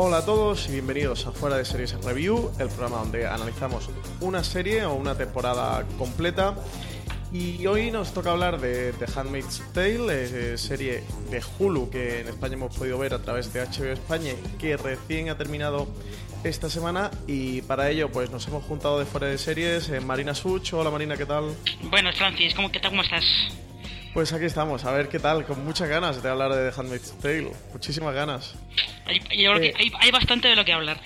Hola a todos y bienvenidos a Fuera de Series Review, el programa donde analizamos una serie o una temporada completa. Y hoy nos toca hablar de The Handmaid's Tale, eh, serie de Hulu que en España hemos podido ver a través de HBO España, que recién ha terminado esta semana. Y para ello, pues nos hemos juntado de Fuera de Series, eh, Marina Such. Hola Marina, ¿qué tal? Bueno, Francis, ¿cómo, qué tal, ¿cómo estás? Pues aquí estamos, a ver qué tal, con muchas ganas de hablar de The Handmaid's Tale, muchísimas ganas. Hay, yo creo que Eh. hay, hay bastante de lo que hablar.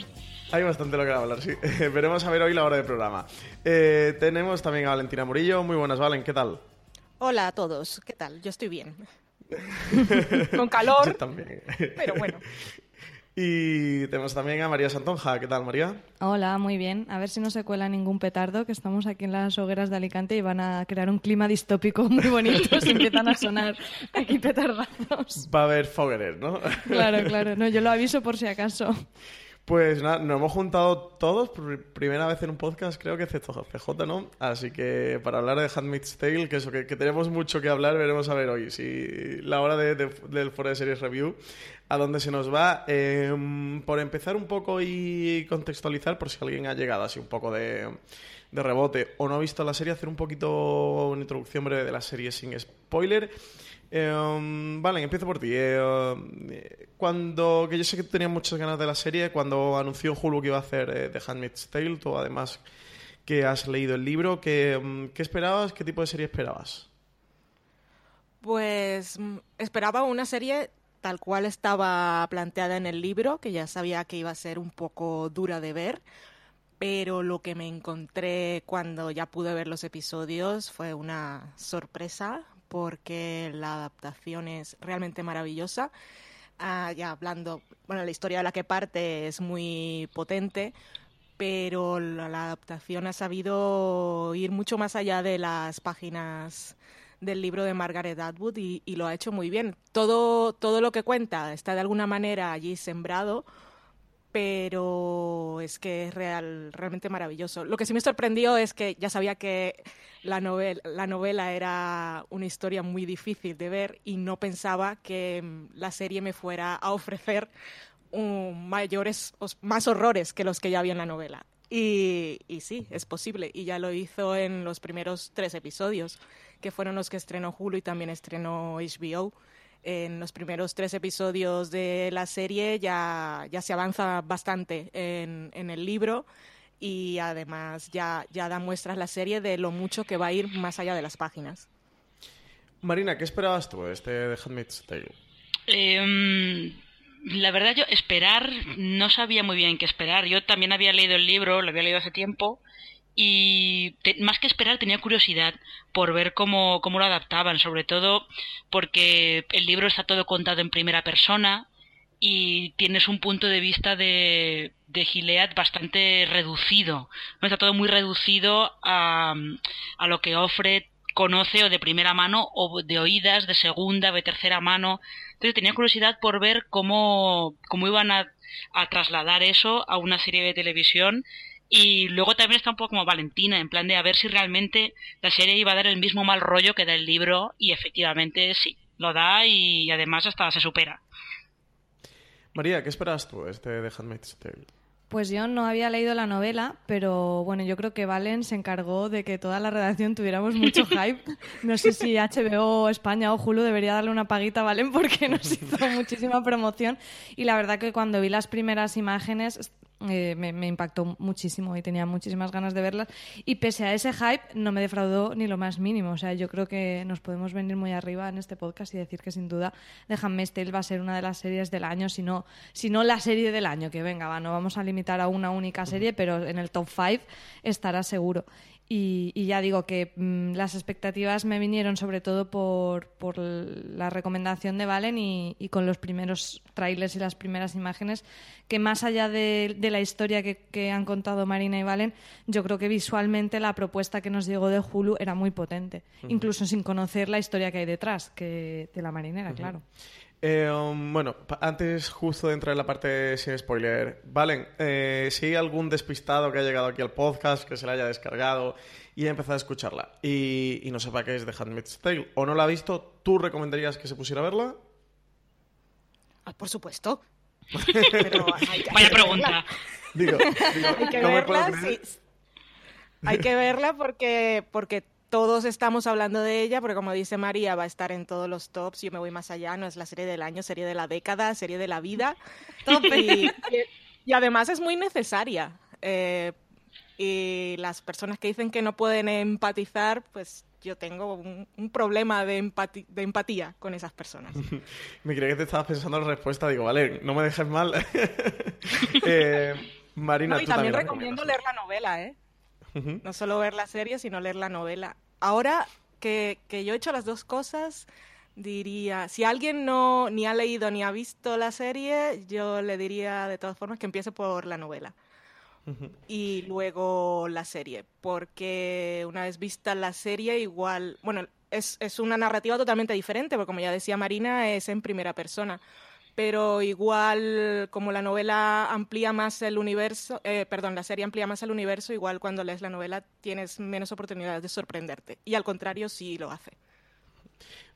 Hay bastante de lo que hablar, sí. Veremos a ver hoy la hora de programa. Eh, tenemos también a Valentina Murillo. Muy buenas, Valen, ¿qué tal? Hola a todos, ¿qué tal? Yo estoy bien. Con Yo calor, también. pero bueno. Y tenemos también a María Santonja. ¿Qué tal, María? Hola, muy bien. A ver si no se cuela ningún petardo, que estamos aquí en las hogueras de Alicante y van a crear un clima distópico muy bonito si empiezan a sonar aquí petardazos. Va a haber Fogerer, ¿no? Claro, claro. No, yo lo aviso por si acaso. Pues nada, nos hemos juntado todos por primera vez en un podcast, creo que excepto CJ, ¿no? Así que para hablar de Handmaid's Tale, que eso, que, que tenemos mucho que hablar, veremos a ver hoy si la hora de- de- del Foro de Series Review, a dónde se nos va. Eh, por empezar un poco y contextualizar, por si alguien ha llegado así un poco de, de rebote o no ha visto la serie, hacer un poquito una introducción breve de la serie sin spoiler. Eh, vale, empiezo por ti. Eh, cuando, que yo sé que tenías muchas ganas de la serie, cuando anunció Hulu que iba a hacer eh, The Handmaid's Tale, tú además que has leído el libro, ¿qué, ¿qué esperabas? ¿Qué tipo de serie esperabas? Pues mm, esperaba una serie tal cual estaba planteada en el libro, que ya sabía que iba a ser un poco dura de ver, pero lo que me encontré cuando ya pude ver los episodios fue una sorpresa, porque la adaptación es realmente maravillosa. Ah, ya hablando, bueno, la historia de la que parte es muy potente, pero la, adaptación ha sabido ir mucho más allá de las páginas del libro de Margaret Atwood y, y lo ha hecho muy bien. Todo, todo lo que cuenta está de alguna manera allí sembrado, pero es que es real, realmente maravilloso. Lo que sí me sorprendió es que ya sabía que la novela, la novela era una historia muy difícil de ver y no pensaba que mm, la serie me fuera a ofrecer un- mayores, más horrores que los que ya había en la novela. Y, y sí, es posible. Y ya lo hizo en los primeros tres episodios, que fueron los que estrenó Hulu y también estrenó HBO. En los primeros tres episodios de la serie ya, ya se avanza bastante en, en el libro y además ya, ya da muestras la serie de lo mucho que va a ir más allá de las páginas. Marina, ¿qué esperabas tú de este The Handmaid's Tale? Eh, la verdad, yo esperar, no sabía muy bien qué esperar. Yo también había leído el libro, lo había leído hace tiempo, y más que esperar tenía curiosidad por ver cómo, cómo lo adaptaban, sobre todo porque el libro está todo contado en primera persona y tienes un punto de vista de, de Gilead bastante reducido. Está todo muy reducido a, a lo que Offred conoce o de primera mano o de oídas, de segunda de tercera mano. Entonces tenía curiosidad por ver cómo, cómo iban a, a trasladar eso a una serie de televisión y luego también está un poco como Valentina, en plan de a ver si realmente la serie iba a dar el mismo mal rollo que da el libro, y efectivamente sí, lo da y además hasta se supera. María, ¿qué esperabas tú de este The Handmaid's Tale? Pues yo no había leído la novela, pero bueno, yo creo que Valen se encargó de que toda la redacción tuviéramos mucho hype. No sé si HBO España o Hulu debería darle una paguita a Valen porque nos hizo muchísima promoción. Y la verdad que cuando vi las primeras imágenes eh, me, impactó muchísimo y tenía muchísimas ganas de verlas. Y pese a ese hype, no me defraudó ni lo más mínimo. O sea, yo creo que nos podemos venir muy arriba en este podcast y decir que sin duda The Handmaid's Tale va a ser una de las series del año, si no, si no la serie del año. Que venga, va, no vamos a limitar a una única serie, pero en el top 5 estará seguro. Y, ya digo que mm, las expectativas me vinieron sobre todo por, por la recomendación de Valen y, con los primeros trailers y las primeras imágenes, que más allá de, la historia que, han contado Marina y Valen, yo creo que visualmente la propuesta que nos llegó de Hulu era muy potente, incluso sin conocer la historia que hay detrás que de la marinera, claro. Eh, um, bueno, antes justo de entrar en la parte sin spoiler, Valen, eh, si hay algún despistado que ha llegado aquí al podcast, que se la haya descargado y ha empezado a escucharla y, no sepa qué es The Handmaid's Tale o no la ha visto, ¿tú recomendarías que se pusiera a verla? Ah, por supuesto. Vaya pregunta. Digo, hay que verla, Hay que verla porque, porque todos estamos hablando de ella, porque como dice María, va a estar en todos los tops. Yo me voy más allá, no es la serie del año, serie de la década, serie de la vida. y, y, además es muy necesaria. Eh, y las personas que dicen que no pueden empatizar, pues yo tengo un, problema de, de, empatía con esas personas. me creía que te estabas pensando en la respuesta. Digo, vale, no me dejes mal. eh, Marina, y también recomiendo leer la novela, ¿eh? No solo ver la serie, sino leer la novela. Ahora que, que, yo he hecho las dos cosas, diría, si alguien no ni ha leído ni ha visto la serie, yo le diría de todas formas que empiece por la novela. Y luego la serie, porque una vez vista la serie, igual, bueno, es, es una narrativa totalmente diferente, porque como ya decía Marina, es en primera persona pero igual como la novela amplía más el universo, eh, perdón, la serie amplía más el universo, igual cuando lees la novela tienes menos oportunidades de sorprenderte. Y al contrario, sí lo hace.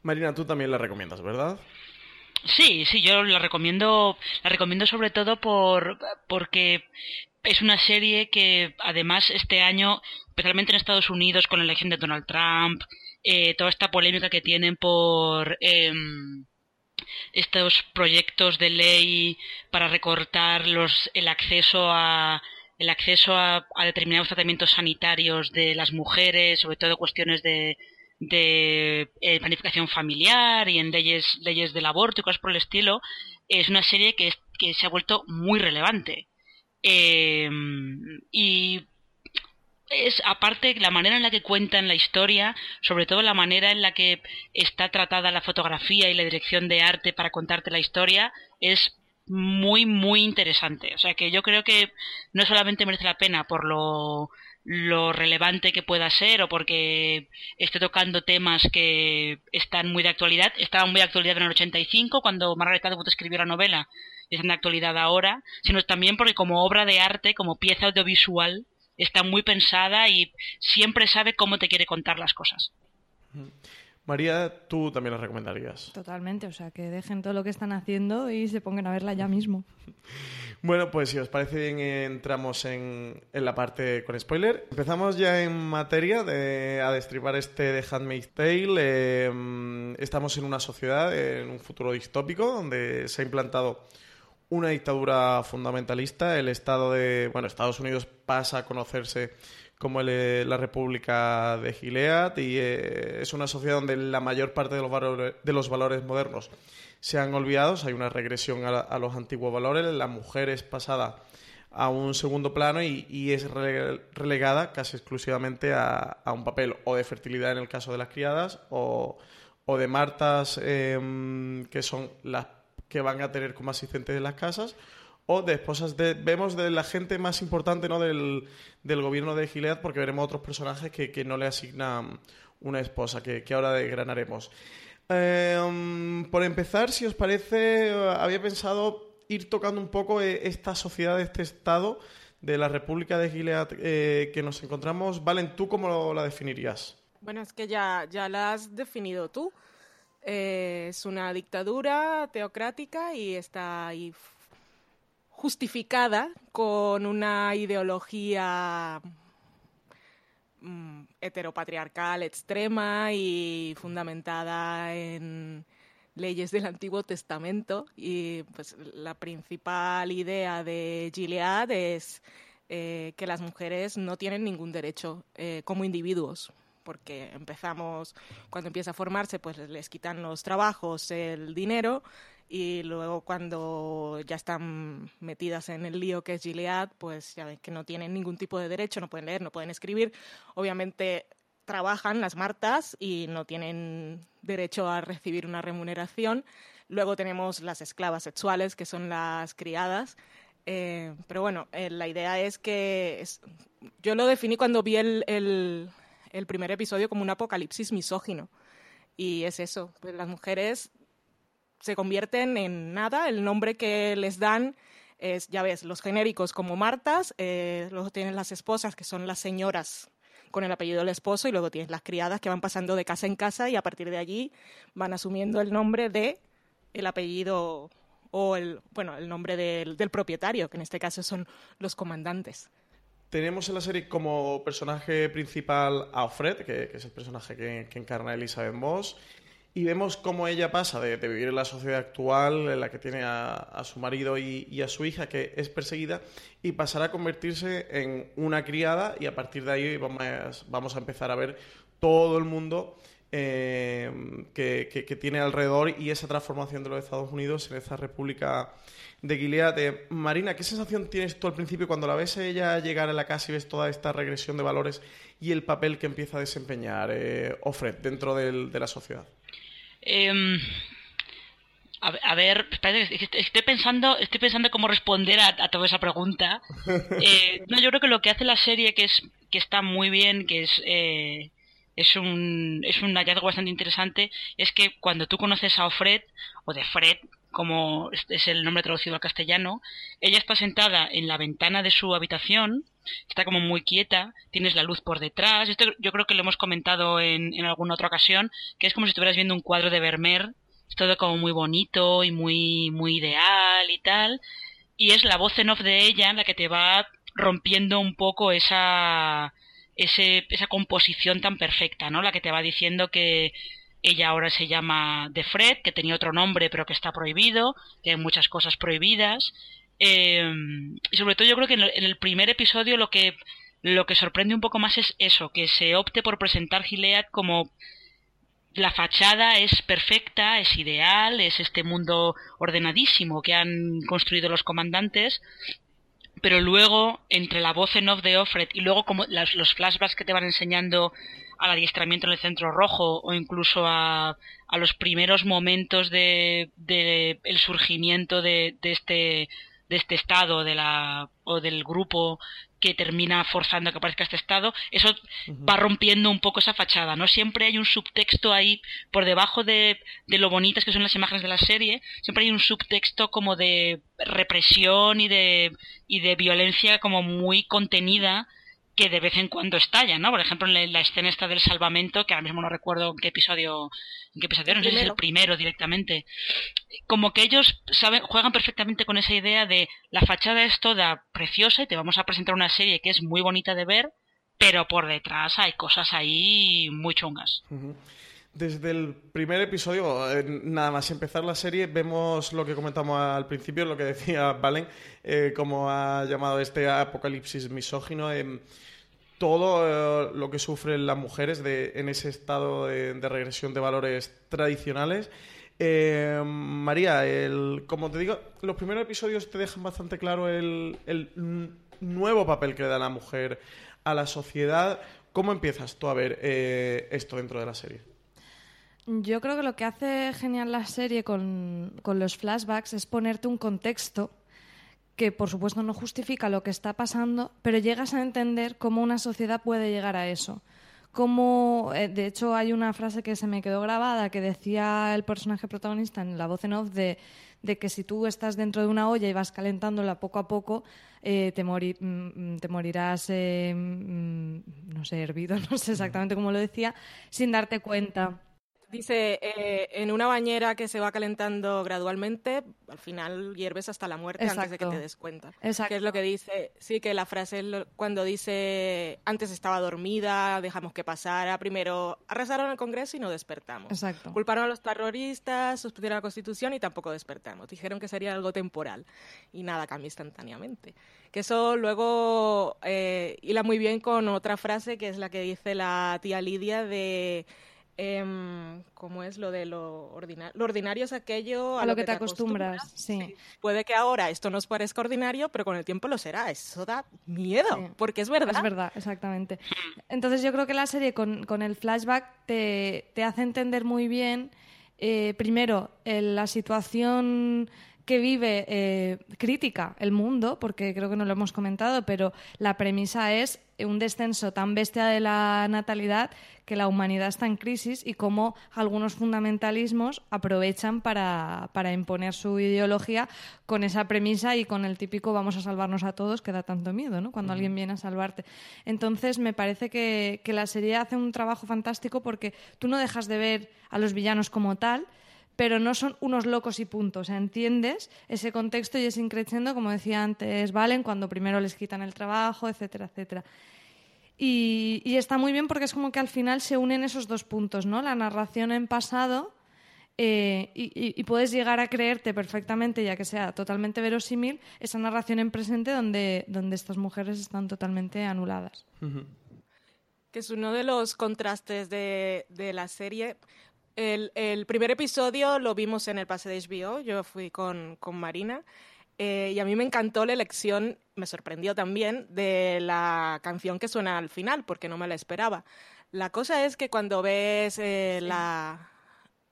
Marina, tú también la recomiendas, ¿verdad? Sí, sí, yo la recomiendo, la recomiendo sobre todo por porque es una serie que además este año, especialmente en Estados Unidos con la elección de Donald Trump, eh, toda esta polémica que tienen por em, estos proyectos de ley para recortar los, el acceso a el acceso a, determinados tratamientos sanitarios de las mujeres, sobre todo cuestiones de, de eh, planificación familiar y en leyes, leyes del aborto y cosas por el estilo, es una serie que, que se ha vuelto muy relevante. Eh, y es aparte la manera en la que cuentan la historia, sobre todo la manera en la que está tratada la fotografía y la dirección de arte para contarte la historia, es muy, muy interesante. O sea que yo creo que no solamente merece la pena por lo, lo relevante que pueda ser o porque esté tocando temas que están muy de actualidad. Estaban muy de actualidad en el 85 cuando Margaret Atwood escribió la novela y están de actualidad ahora, sino también porque como obra de arte, como pieza audiovisual, está muy pensada y siempre sabe cómo te quiere contar las cosas. María, tú también la recomendarías. Totalmente, o sea, que dejen todo lo que están haciendo y se pongan a verla ya mismo. Bueno, pues si os parece bien, entramos en, la parte con spoiler. Empezamos ya en materia de, a destripar este de Handmaid's Tale. Em, estamos en una sociedad, en un futuro distópico, donde se ha implantado una dictadura fundamentalista. El Estado de. Bueno, Estados Unidos pasa a conocerse como la República de Gilead y eh, es una sociedad donde la mayor parte de los, valores, de los valores modernos se han olvidado. Hay una regresión a, los antiguos valores. La mujer es pasada a un segundo plano y, es relegada casi exclusivamente a, un papel o de fertilidad en el caso de las criadas o, de martas em, que son las que van a tener como asistentes de las casas o de esposas de vemos de la gente más importante no del, gobierno de Gilead porque veremos otros personajes que, no le asignan una esposa que, ahora desgranaremos. Em, por empezar si os parece había pensado ir tocando un poco eh, esta sociedad este estado de la República de Gilead eh, que nos encontramos. Valen tú cómo la definirías bueno es que ya ya la has definido tú es una dictadura teocrática y está justificada con una ideología mm, heteropatriarcal extrema y fundamentada en leyes del Antiguo Testamento. Y pues la principal idea de Gilead es eh, que las mujeres no tienen ningún derecho eh, como individuos porque empezamos, cuando empieza a formarse, pues les quitan los trabajos, el dinero, y luego cuando ya están metidas en el lío que es Gilead, pues ya ven que no tienen ningún tipo de derecho, no pueden leer, no pueden escribir. Obviamente trabajan las martas y no tienen derecho a recibir una remuneración. Luego tenemos las esclavas sexuales, que son las criadas. Eh, pero bueno, eh, la idea es que yo lo definí cuando vi el, el, primer episodio como un apocalipsis misógino. Y es eso, pues las mujeres se convierten en nada, el nombre que les dan es, ya ves, los genéricos como Martas, eh, luego tienen las esposas que son las señoras con el apellido del esposo y luego tienes las criadas que van pasando de casa en casa y a partir de allí van asumiendo el nombre de el apellido o el bueno el nombre del, propietario que en este caso son los comandantes tenemos en la serie como personaje principal a Fred, que, es el personaje que, que encarna Elizabeth Moss, y vemos cómo ella pasa de, vivir en la sociedad actual, en la que tiene a, su marido y, a su hija, que es perseguida, y pasará a convertirse en una criada, y a partir de ahí vamos, a empezar a ver todo el mundo eh, que, tiene alrededor y esa transformación de los Estados Unidos en esta república de Gilead. Eh, Marina, ¿qué sensación tienes tú al principio cuando la ves a ella llegar a la casa y ves toda esta regresión de valores y el papel que empieza a desempeñar eh, Ofred dentro de la sociedad? Em, a, ver, estoy pensando, estoy pensando cómo responder a, toda esa pregunta. Eh, no, yo creo que lo que hace la serie, que es que está muy bien, que es eh, es un es un hallazgo bastante interesante, es que cuando tú conoces a Ofred o de Fred, como es el nombre traducido al castellano, ella está sentada en la ventana de su habitación, está como muy quieta, tienes la luz por detrás, esto yo creo que lo hemos comentado en, en alguna otra ocasión, que es como si estuvieras viendo un cuadro de Vermeer, es todo como muy bonito y muy, muy ideal y tal, y es la voz en off de ella la que te va rompiendo un poco esa, ese, esa composición tan perfecta, ¿no? La que te va diciendo que ella ahora se llama De Fred, que tenía otro nombre pero que está prohibido, que hay muchas cosas prohibidas. Eh, y sobre todo yo creo que en el, primer episodio lo que, lo que sorprende un poco más es eso, que se opte por presentar Gilead como la fachada es perfecta, es ideal, es este mundo ordenadísimo que han construido los comandantes, pero luego entre la voz en off de Offred y luego como los flashbacks que te van enseñando al adiestramiento en el centro rojo o incluso a, a los primeros momentos de, de el surgimiento de, de este de este estado de la o del grupo que termina forzando a que aparezca este estado, eso va rompiendo un poco esa fachada, ¿no? Siempre hay un subtexto ahí por debajo de, de lo bonitas que son las imágenes de la serie, siempre hay un subtexto como de represión y de, y de violencia como muy contenida que de vez en cuando estalla, ¿no? Por ejemplo, en la, escena esta del salvamento, que ahora mismo no recuerdo en qué episodio, en qué episodio, no sé si es el primero directamente. Como que ellos saben, juegan perfectamente con esa idea de la fachada es toda preciosa y te vamos a presentar una serie que es muy bonita de ver, pero por detrás hay cosas ahí muy chungas. Desde el primer episodio, eh, nada más empezar la serie, vemos lo que comentamos al principio, lo que decía Valen, eh, como ha llamado este apocalipsis misógino. Eh, todo lo que sufren las mujeres en ese estado de, regresión de valores tradicionales. María, el, como te digo, los primeros episodios te dejan bastante claro el, el nuevo papel que da la mujer a la sociedad. ¿Cómo empiezas tú a ver esto dentro de la serie? Yo creo que lo que hace genial la serie con, los flashbacks es ponerte un contexto que por supuesto no justifica lo que está pasando, pero llegas a entender cómo una sociedad puede llegar a eso. Como, eh, de hecho, hay una frase que se me quedó grabada que decía el personaje protagonista en la voz en off de, que si tú estás dentro de una olla y vas calentándola poco a poco, eh, te, mm, te, morirás, eh, mm, no sé, hervido, no sé exactamente cómo lo decía, sin darte cuenta Dice, eh, en una bañera que se va calentando gradualmente, al final hierves hasta la muerte antes de que te des cuenta. Exacto. Que es lo que dice, sí, que la frase es lo- cuando dice, antes estaba dormida, dejamos que pasara, primero arrasaron el Congreso y no despertamos. Exacto. Culparon a los terroristas, suspendieron la Constitución y tampoco despertamos. Dijeron que sería algo temporal y nada cambia instantáneamente. Que eso luego eh, hila muy bien con otra frase que es la que dice la tía Lidia de... em, ¿Cómo es lo de lo ordinario? Lo ordinario es aquello a, A lo que te acostumbras, sí. Puede que ahora esto nos parezca ordinario, pero con el tiempo lo será. Eso da miedo, Sí. porque es verdad. Es verdad, exactamente. Entonces yo creo que la serie con, con el flashback te, te hace entender muy bien, eh, primero, eh, la situación que vive eh, crítica el mundo, porque creo que no lo hemos comentado, pero la premisa es un descenso tan bestia de la natalidad que la humanidad está en crisis y cómo algunos fundamentalismos aprovechan para, para imponer su ideología con esa premisa y con el típico vamos a salvarnos a todos que da tanto miedo, ¿no? Cuando alguien viene a salvarte. Entonces me parece que, que la serie hace un trabajo fantástico porque tú no dejas de ver a los villanos como tal, pero no son unos locos y punto. O sea, entiendes ese contexto y ese increciendo, como decía antes Valen, cuando primero les quitan el trabajo, etcétera, etcétera. Y, y está muy bien porque es como que al final se unen esos dos puntos, ¿no? La narración en pasado eh, y, y- y puedes llegar a creerte perfectamente, ya que sea totalmente verosímil, esa narración en presente donde, donde estas mujeres están totalmente anuladas. que es uno de los contrastes de, de la serie. El, el primer episodio lo vimos en el pase de HBO, yo fui con, con Marina, eh, y a mí me encantó la elección, me sorprendió también, de la canción que suena al final, porque no me la esperaba. La cosa es que cuando ves eh, la,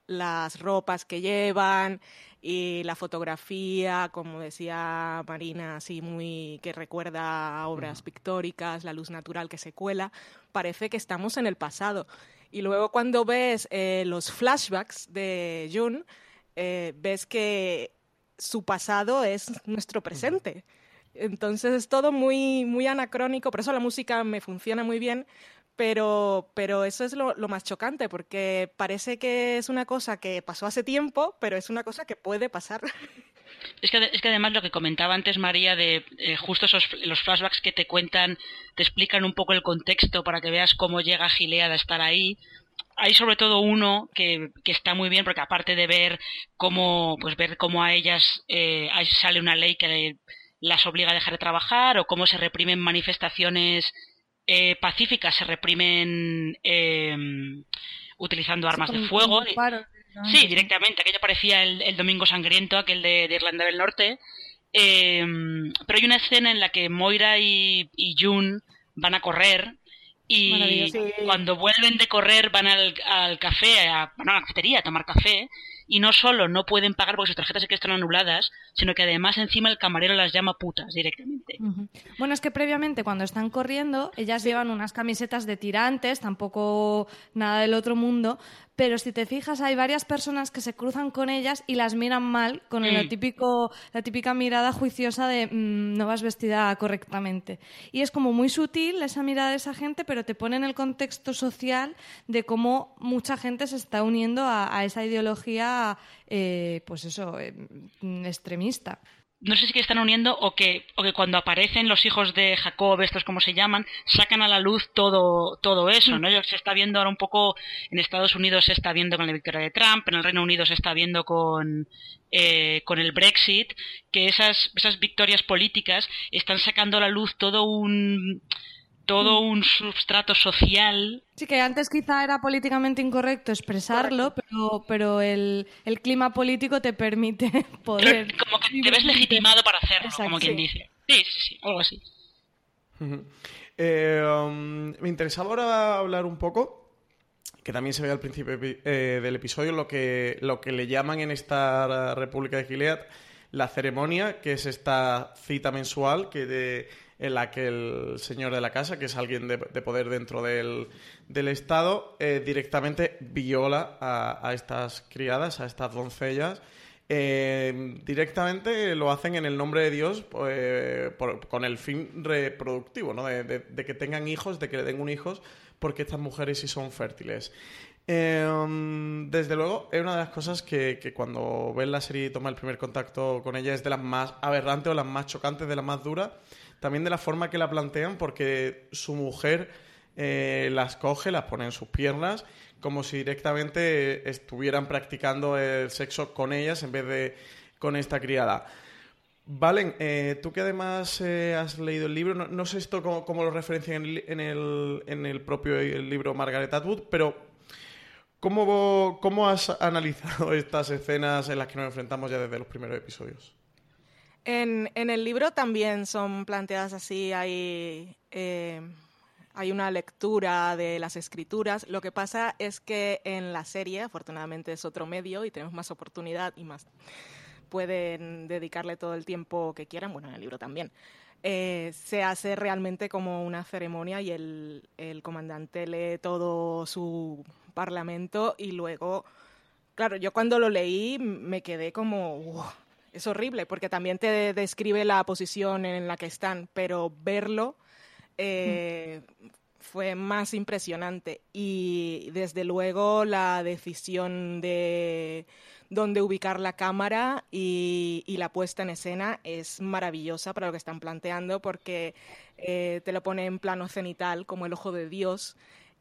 las ropas que llevan y la fotografía, como decía Marina, así muy que recuerda a obras pictóricas, la luz natural que se cuela, parece que estamos en el pasado. Y luego cuando ves eh, los flashbacks de June, eh, ves que su pasado es nuestro presente. Entonces es todo muy, muy anacrónico, por eso la música me funciona muy bien, pero, pero eso es lo más chocante, porque parece que es una cosa que pasó hace tiempo, pero es una cosa que puede pasar. Es que, es que además lo que comentaba antes María de eh, justo esos los flashbacks que te cuentan, te explican un poco el contexto para que veas cómo llega Gilead a estar ahí. Hay sobre todo uno que, que está muy bien porque aparte de ver cómo pues ver cómo a ellas eh, sale una ley que las obliga a dejar de trabajar o cómo se reprimen manifestaciones eh, pacíficas, se reprimen eh, utilizando armas de fuego. Sí, directamente. Aquello parecía el, el Domingo Sangriento, aquel de, de Irlanda del Norte. Eh, pero hay una escena en la que Moira y, y June van a correr y. Sí. cuando vuelven de correr van al, al café, a, van a la cafetería a tomar café y no solo no pueden pagar porque sus tarjetas sí que están anuladas, sino que además encima el camarero las llama putas directamente. Bueno, es que previamente cuando están corriendo, ellas llevan unas camisetas de tirantes, tampoco nada del otro mundo, pero si te fijas hay varias personas que se cruzan con ellas y las miran mal con el típico, la típica mirada juiciosa de "Mm, no vas vestida correctamente. Y es como muy sutil esa mirada de esa gente, pero te pone en el contexto social de cómo mucha gente se está uniendo a, a esa ideología, eh, pues eso, eh, extremista. No sé si que están uniendo o que, o que cuando aparecen los hijos de Jacob, estos como se llaman, sacan a la luz todo, todo eso, ¿no? Yo- Se está viendo ahora un poco, en Estados Unidos se está viendo con la victoria de Trump, en el Reino Unido se está viendo con, eh, con el Brexit, que esas, esas victorias políticas están sacando a la luz todo un, todo un substrato social Sí, que antes quizá era políticamente incorrecto expresarlo, pero, pero el, el clima político te permite poder... Pero como que te ves legitimado para hacerlo, Exacto, como quien sí. dice. Sí, sí, sí, algo así. Eh, um, me interesaba ahora hablar un poco, que también se ve al principio eh, del episodio, lo que, lo que le llaman en esta República de Gilead la ceremonia, que es esta cita mensual que de- en la que el señor de la casa, que es alguien de, de poder dentro del, del Estado, eh, directamente viola a, estas criadas, a estas doncellas, eh, directamente lo hacen en el nombre de Dios por- con el fin reproductivo, ¿no? De, que tengan hijos, de que le den un hijos, porque estas mujeres sí son fértiles. Eh, desde luego, es una de las cosas que, cuando ves la serie y tomas el primer contacto con ella es de las más aberrantes o las más chocantes, de las más duras. También de la forma que la plantean, porque su mujer eh, las coge, las pone en sus piernas, como si directamente estuvieran practicando el sexo con ellas en vez de con esta criada. Valen, eh, tú que además eh, has leído el libro, no, sé esto cómo, lo referencia en el, en el, propio libro Margaret Atwood, pero ¿cómo, ¿cómo has analizado estas escenas en las que nos enfrentamos ya desde los primeros episodios? En, en el libro también son planteadas así, hay, eh, hay una lectura de las escrituras. Lo que pasa es que en la serie, afortunadamente es otro medio y tenemos más oportunidad y más pueden dedicarle todo el tiempo que quieran, bueno, en el libro también. Eh, se hace realmente como una ceremonia y el, el comandante lee todo su parlamento y luego, claro, yo cuando lo leí me quedé como, "Wow, es horrible, porque también te describe la posición en la que están, pero verlo eh, fue más impresionante. Y desde luego la decisión de dónde ubicar la cámara y, la puesta en escena es maravillosa para lo que están planteando, porque eh, te lo pone en plano cenital, como el ojo de Dios.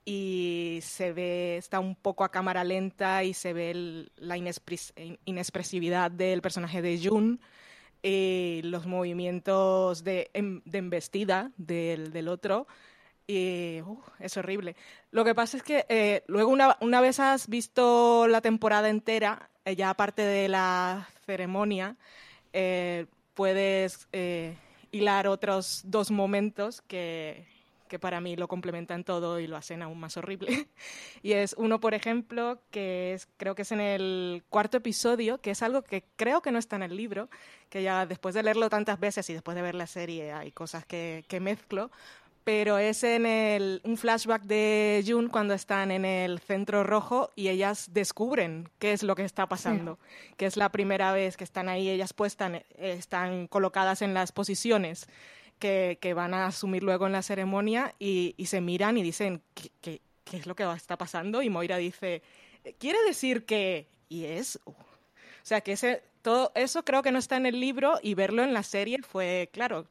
Y se ve, está un poco a cámara lenta y se ve la inexpres- inexpresividad del personaje de Jun y los movimientos de, em- de embestida del, del otro. Y uh, es horrible. Lo que pasa es que eh, luego una, una vez has visto la temporada entera, eh, ya aparte de la ceremonia, eh, puedes eh, hilar otros dos momentos que, que para mí lo complementan todo y lo hacen aún más horrible. Y es uno, por ejemplo, que es, creo que es en el cuarto episodio, que es algo que creo que no está en el libro, que ya después de leerlo tantas veces y después de ver la serie hay cosas que, que mezclo, pero es en el, un flashback de June cuando están en el centro rojo y ellas descubren qué es lo que está pasando, que es la primera vez que están ahí, ellas eh, están colocadas en las posiciones que, van a asumir luego en la ceremonia y, se miran y dicen, ¿qué, qué, qué es lo que está pasando? Y Moira dice, quiere decir que... Y es... uh. O sea, que ese, todo eso creo que no está en el libro y verlo en la serie fue, claro,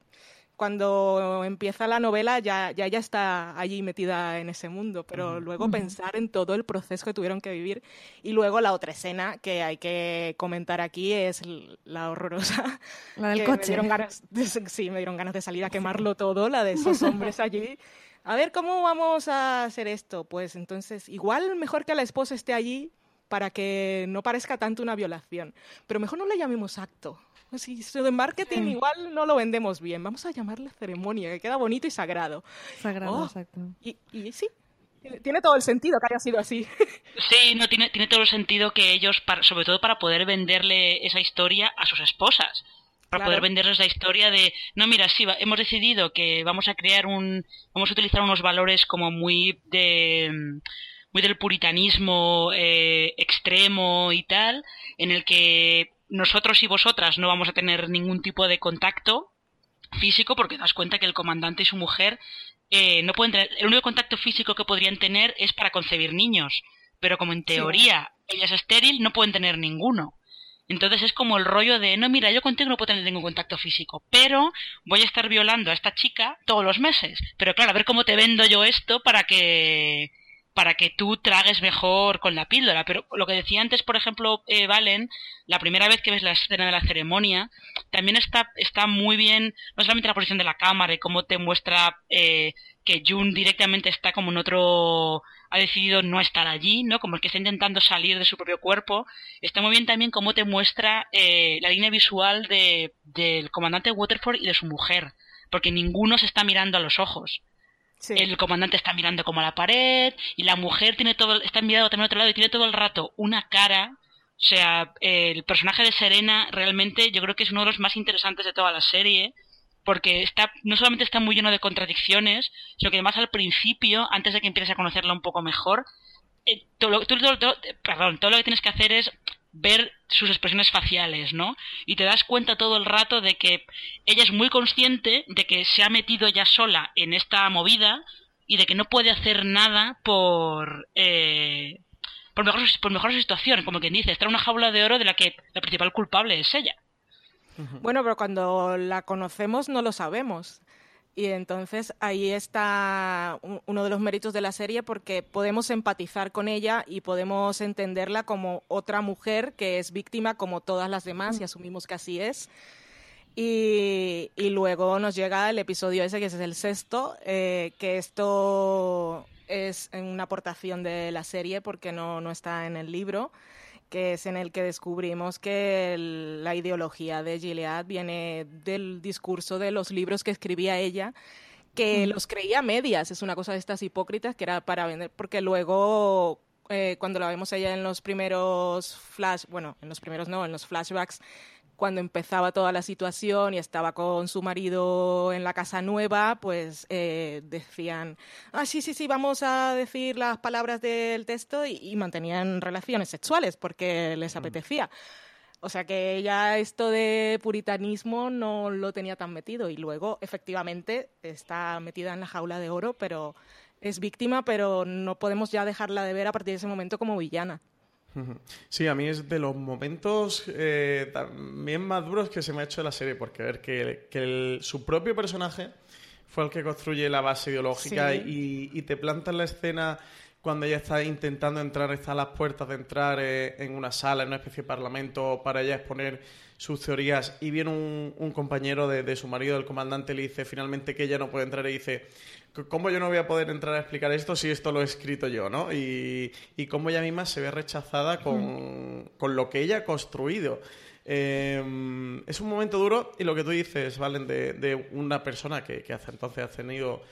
cuando empieza la novela ya, ya ella está allí metida en ese mundo, pero luego pensar en todo el proceso que tuvieron que vivir y luego la otra escena que hay que comentar aquí es la horrorosa. La del que Me coche. dieron ganas de, sí, me dieron ganas de salir a quemarlo todo, la de esos hombres allí. A ver, ¿cómo vamos a hacer esto? Pues entonces, igual mejor que la esposa esté allí para que no parezca tanto una violación. Pero mejor no le llamemos acto. Si de marketing igual no lo vendemos bien. Vamos a llamarle ceremonia, que queda bonito y sagrado. Sagrado, Oh. exacto. Y, y sí, tiene, tiene todo el sentido que haya sido así. Sí, no tiene, tiene todo el sentido que ellos, para- sobre todo para poder venderle esa historia a sus esposas. Para Claro. poder venderles la historia de, no, mira, sí, va- hemos decidido que vamos a crear un, vamos a utilizar unos valores como muy de, muy del puritanismo eh, extremo y tal, en el que nosotros y vosotras no vamos a tener ningún tipo de contacto físico porque das cuenta que el comandante y su mujer eh, no pueden tener, el único contacto físico que podrían tener es para concebir niños, pero como en teoría ella es estéril, no pueden tener ninguno. Entonces es como el rollo de, no, mira, yo contigo no puedo tener ningún contacto físico, pero voy a estar violando a esta chica todos los meses. Pero claro, a ver cómo te vendo yo esto para que para que tú tragues mejor con la píldora. Pero lo que decía antes, por ejemplo, eh, Valen, la primera vez que ves la escena de la ceremonia, también está, está muy bien, no solamente la posición de la cámara y cómo te muestra eh, que Jun directamente está como en otro, ha decidido no estar allí, ¿no? Como el que está intentando salir de su propio cuerpo. Está muy bien también cómo te muestra eh, la línea visual de, del comandante Waterford y de su mujer, porque ninguno se está mirando a los ojos. El comandante está mirando como a la pared y la mujer tiene todo, está mirando también a otro lado y tiene todo el rato una cara. O sea, el personaje de Serena realmente yo creo que es uno de los más interesantes de toda la serie porque está no solamente está muy lleno de contradicciones, sino que además al principio, antes de que empieces a conocerla un poco mejor, eh, todo, lo, perdón, todo lo que tienes que hacer es ver sus expresiones faciales, ¿no? Y te das cuenta todo el rato de que ella es muy consciente de que se ha metido ya sola en esta movida y de que no puede hacer nada por eh, por mejor, por mejor situación, como quien dice, está en una jaula de oro de la que la principal culpable es ella. Bueno, pero cuando la conocemos no lo sabemos. Y entonces ahí está uno de los méritos de la serie porque podemos empatizar con ella y podemos entenderla como otra mujer que es víctima como todas las demás y asumimos que así es. Y, luego nos llega el episodio ese que es el sexto, eh, que esto es una aportación de la serie porque no, no está en el libro que es en el que descubrimos que la ideología de Gilead viene del discurso de los libros que escribía ella, que los creía medias, es una cosa de estas hipócritas que era para vender, porque luego eh, cuando la vemos ella en los primeros flash, bueno, en los primeros no, en los flashbacks, cuando empezaba toda la situación y estaba con su marido en la casa nueva, pues eh, decían, ah, sí, sí, sí, vamos a decir las palabras del texto y, mantenían relaciones sexuales porque les mm. apetecía. O sea que ella esto de puritanismo no lo tenía tan metido y luego efectivamente está metida en la jaula de oro, pero es víctima, pero no podemos ya dejarla de ver a partir de ese momento como villana. Sí, a mí es de los momentos eh, también más duros que se me ha hecho de la serie, porque ver que, su propio personaje fue el que construye la base ideológica y, te planta en la escena cuando ella está intentando entrar, está a las puertas de entrar eh, en una sala, en una especie de parlamento, para ella exponer sus teorías, y viene un, compañero de, de, su marido, el comandante, le dice finalmente que ella no puede entrar y dice, ¿Cómo yo no voy a poder entrar a explicar esto si esto lo he escrito yo, ¿no? Y, y cómo ella misma se ve rechazada con, lo que ella ha construido. Em, es un momento duro y lo que tú dices, Valen, de, una persona que, que, hasta entonces ha tenido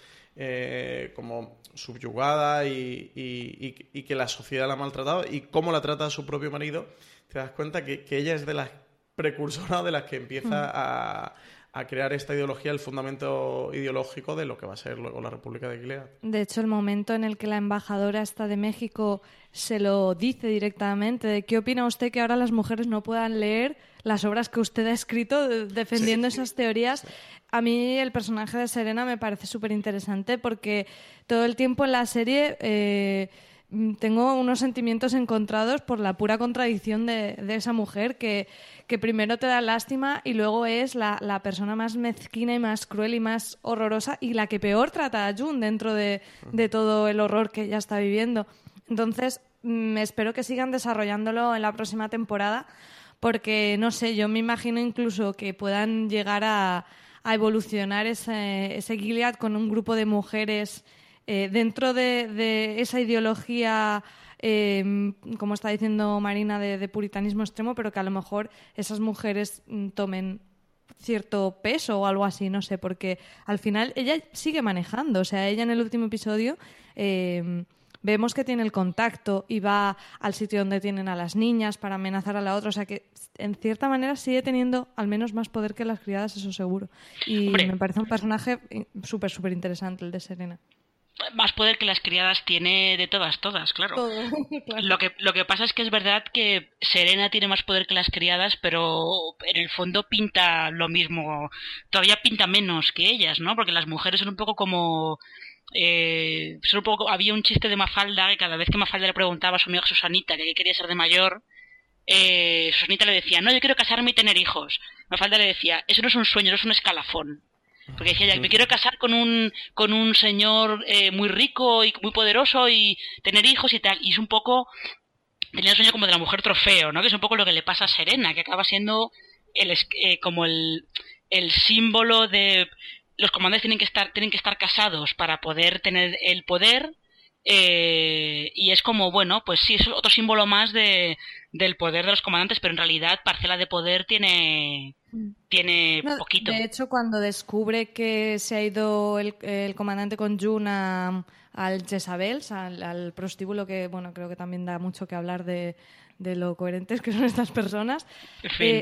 eh, como subyugada y, y, que la sociedad la ha maltratado y cómo la trata a su propio marido, te das cuenta que, que ella es de las precursoras de las que empieza a a crear esta ideología, el fundamento ideológico de lo que va a ser luego la República de Gilead. De hecho, el momento en el que la embajadora está de México se lo dice directamente, de qué opina usted que ahora las mujeres no puedan leer las obras que usted ha escrito defendiendo esas teorías. A mí el personaje de Serena me parece súper interesante porque todo el tiempo en la serie... Eh, tengo unos sentimientos encontrados por la pura contradicción de, esa mujer que, primero te da lástima y luego es la, persona más mezquina y más cruel y más horrorosa y la que peor trata a June dentro de, todo el horror que ella está viviendo. Entonces, me mm, espero que sigan desarrollándolo en la próxima temporada porque, no sé, yo me imagino incluso que puedan llegar a, evolucionar ese, ese Gilead con un grupo de mujeres eh, dentro de, esa ideología, eh, como está diciendo Marina, de, puritanismo extremo, pero que a lo mejor esas mujeres mm, tomen cierto peso o algo así, no sé, porque al final ella sigue manejando, o sea, ella en el último episodio eh, vemos que tiene el contacto y va al sitio donde tienen a las niñas para amenazar a la otra, o sea que en cierta manera sigue teniendo al menos más poder que las criadas, eso seguro. Y me parece un personaje súper, súper interesante el de Serena más poder que las criadas tiene de todas, todas, claro. Lo, que, lo que pasa es que es verdad que Serena tiene más poder que las criadas, pero en el fondo pinta lo mismo, todavía pinta menos que ellas, ¿no? Porque las mujeres son un poco como... Eh, un poco, había un chiste de Mafalda que cada vez que Mafalda le preguntaba a su amiga Susanita que quería ser de mayor, eh, Susanita le decía, no, yo quiero casarme y tener hijos. Mafalda le decía, eso no es un sueño, eso es un escalafón. Porque decía ella, me quiero casar con un, con un señor eh, muy rico y muy poderoso y tener hijos y tal. Y es un poco, tenía el sueño como de la mujer trofeo, ¿no? Que es un poco lo que le pasa a Serena, que acaba siendo el, eh, como el, el símbolo de los comandantes tienen que estar, tienen que estar casados para poder tener el poder eh, y es como, bueno, pues sí, es otro símbolo más de, del poder de los comandantes, pero en realidad parcela de poder tiene, tiene poquito. De hecho, cuando descubre que se ha ido el, comandante con Jun al Jezabel, al, prostíbulo, que bueno, creo que también da mucho que hablar de, lo coherentes que son estas personas,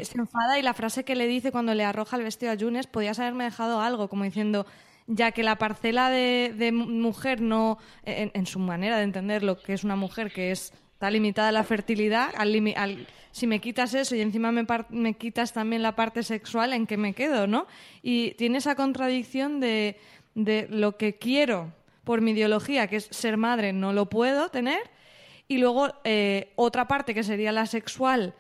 eh, se enfada y la frase que le dice cuando le arroja el vestido a Jun es podías haberme dejado algo, como diciendo ya que la parcela de, mujer no, en, su manera de entender lo que es una mujer, que es está limitada la fertilidad. Al, limi- al- si me quitas eso y encima me, par- me quitas también la parte sexual, ¿en qué me quedo, no? Y tiene esa contradicción de, de lo que quiero por mi ideología, que es ser madre, no lo puedo tener. Y luego eh, otra parte que sería la sexual,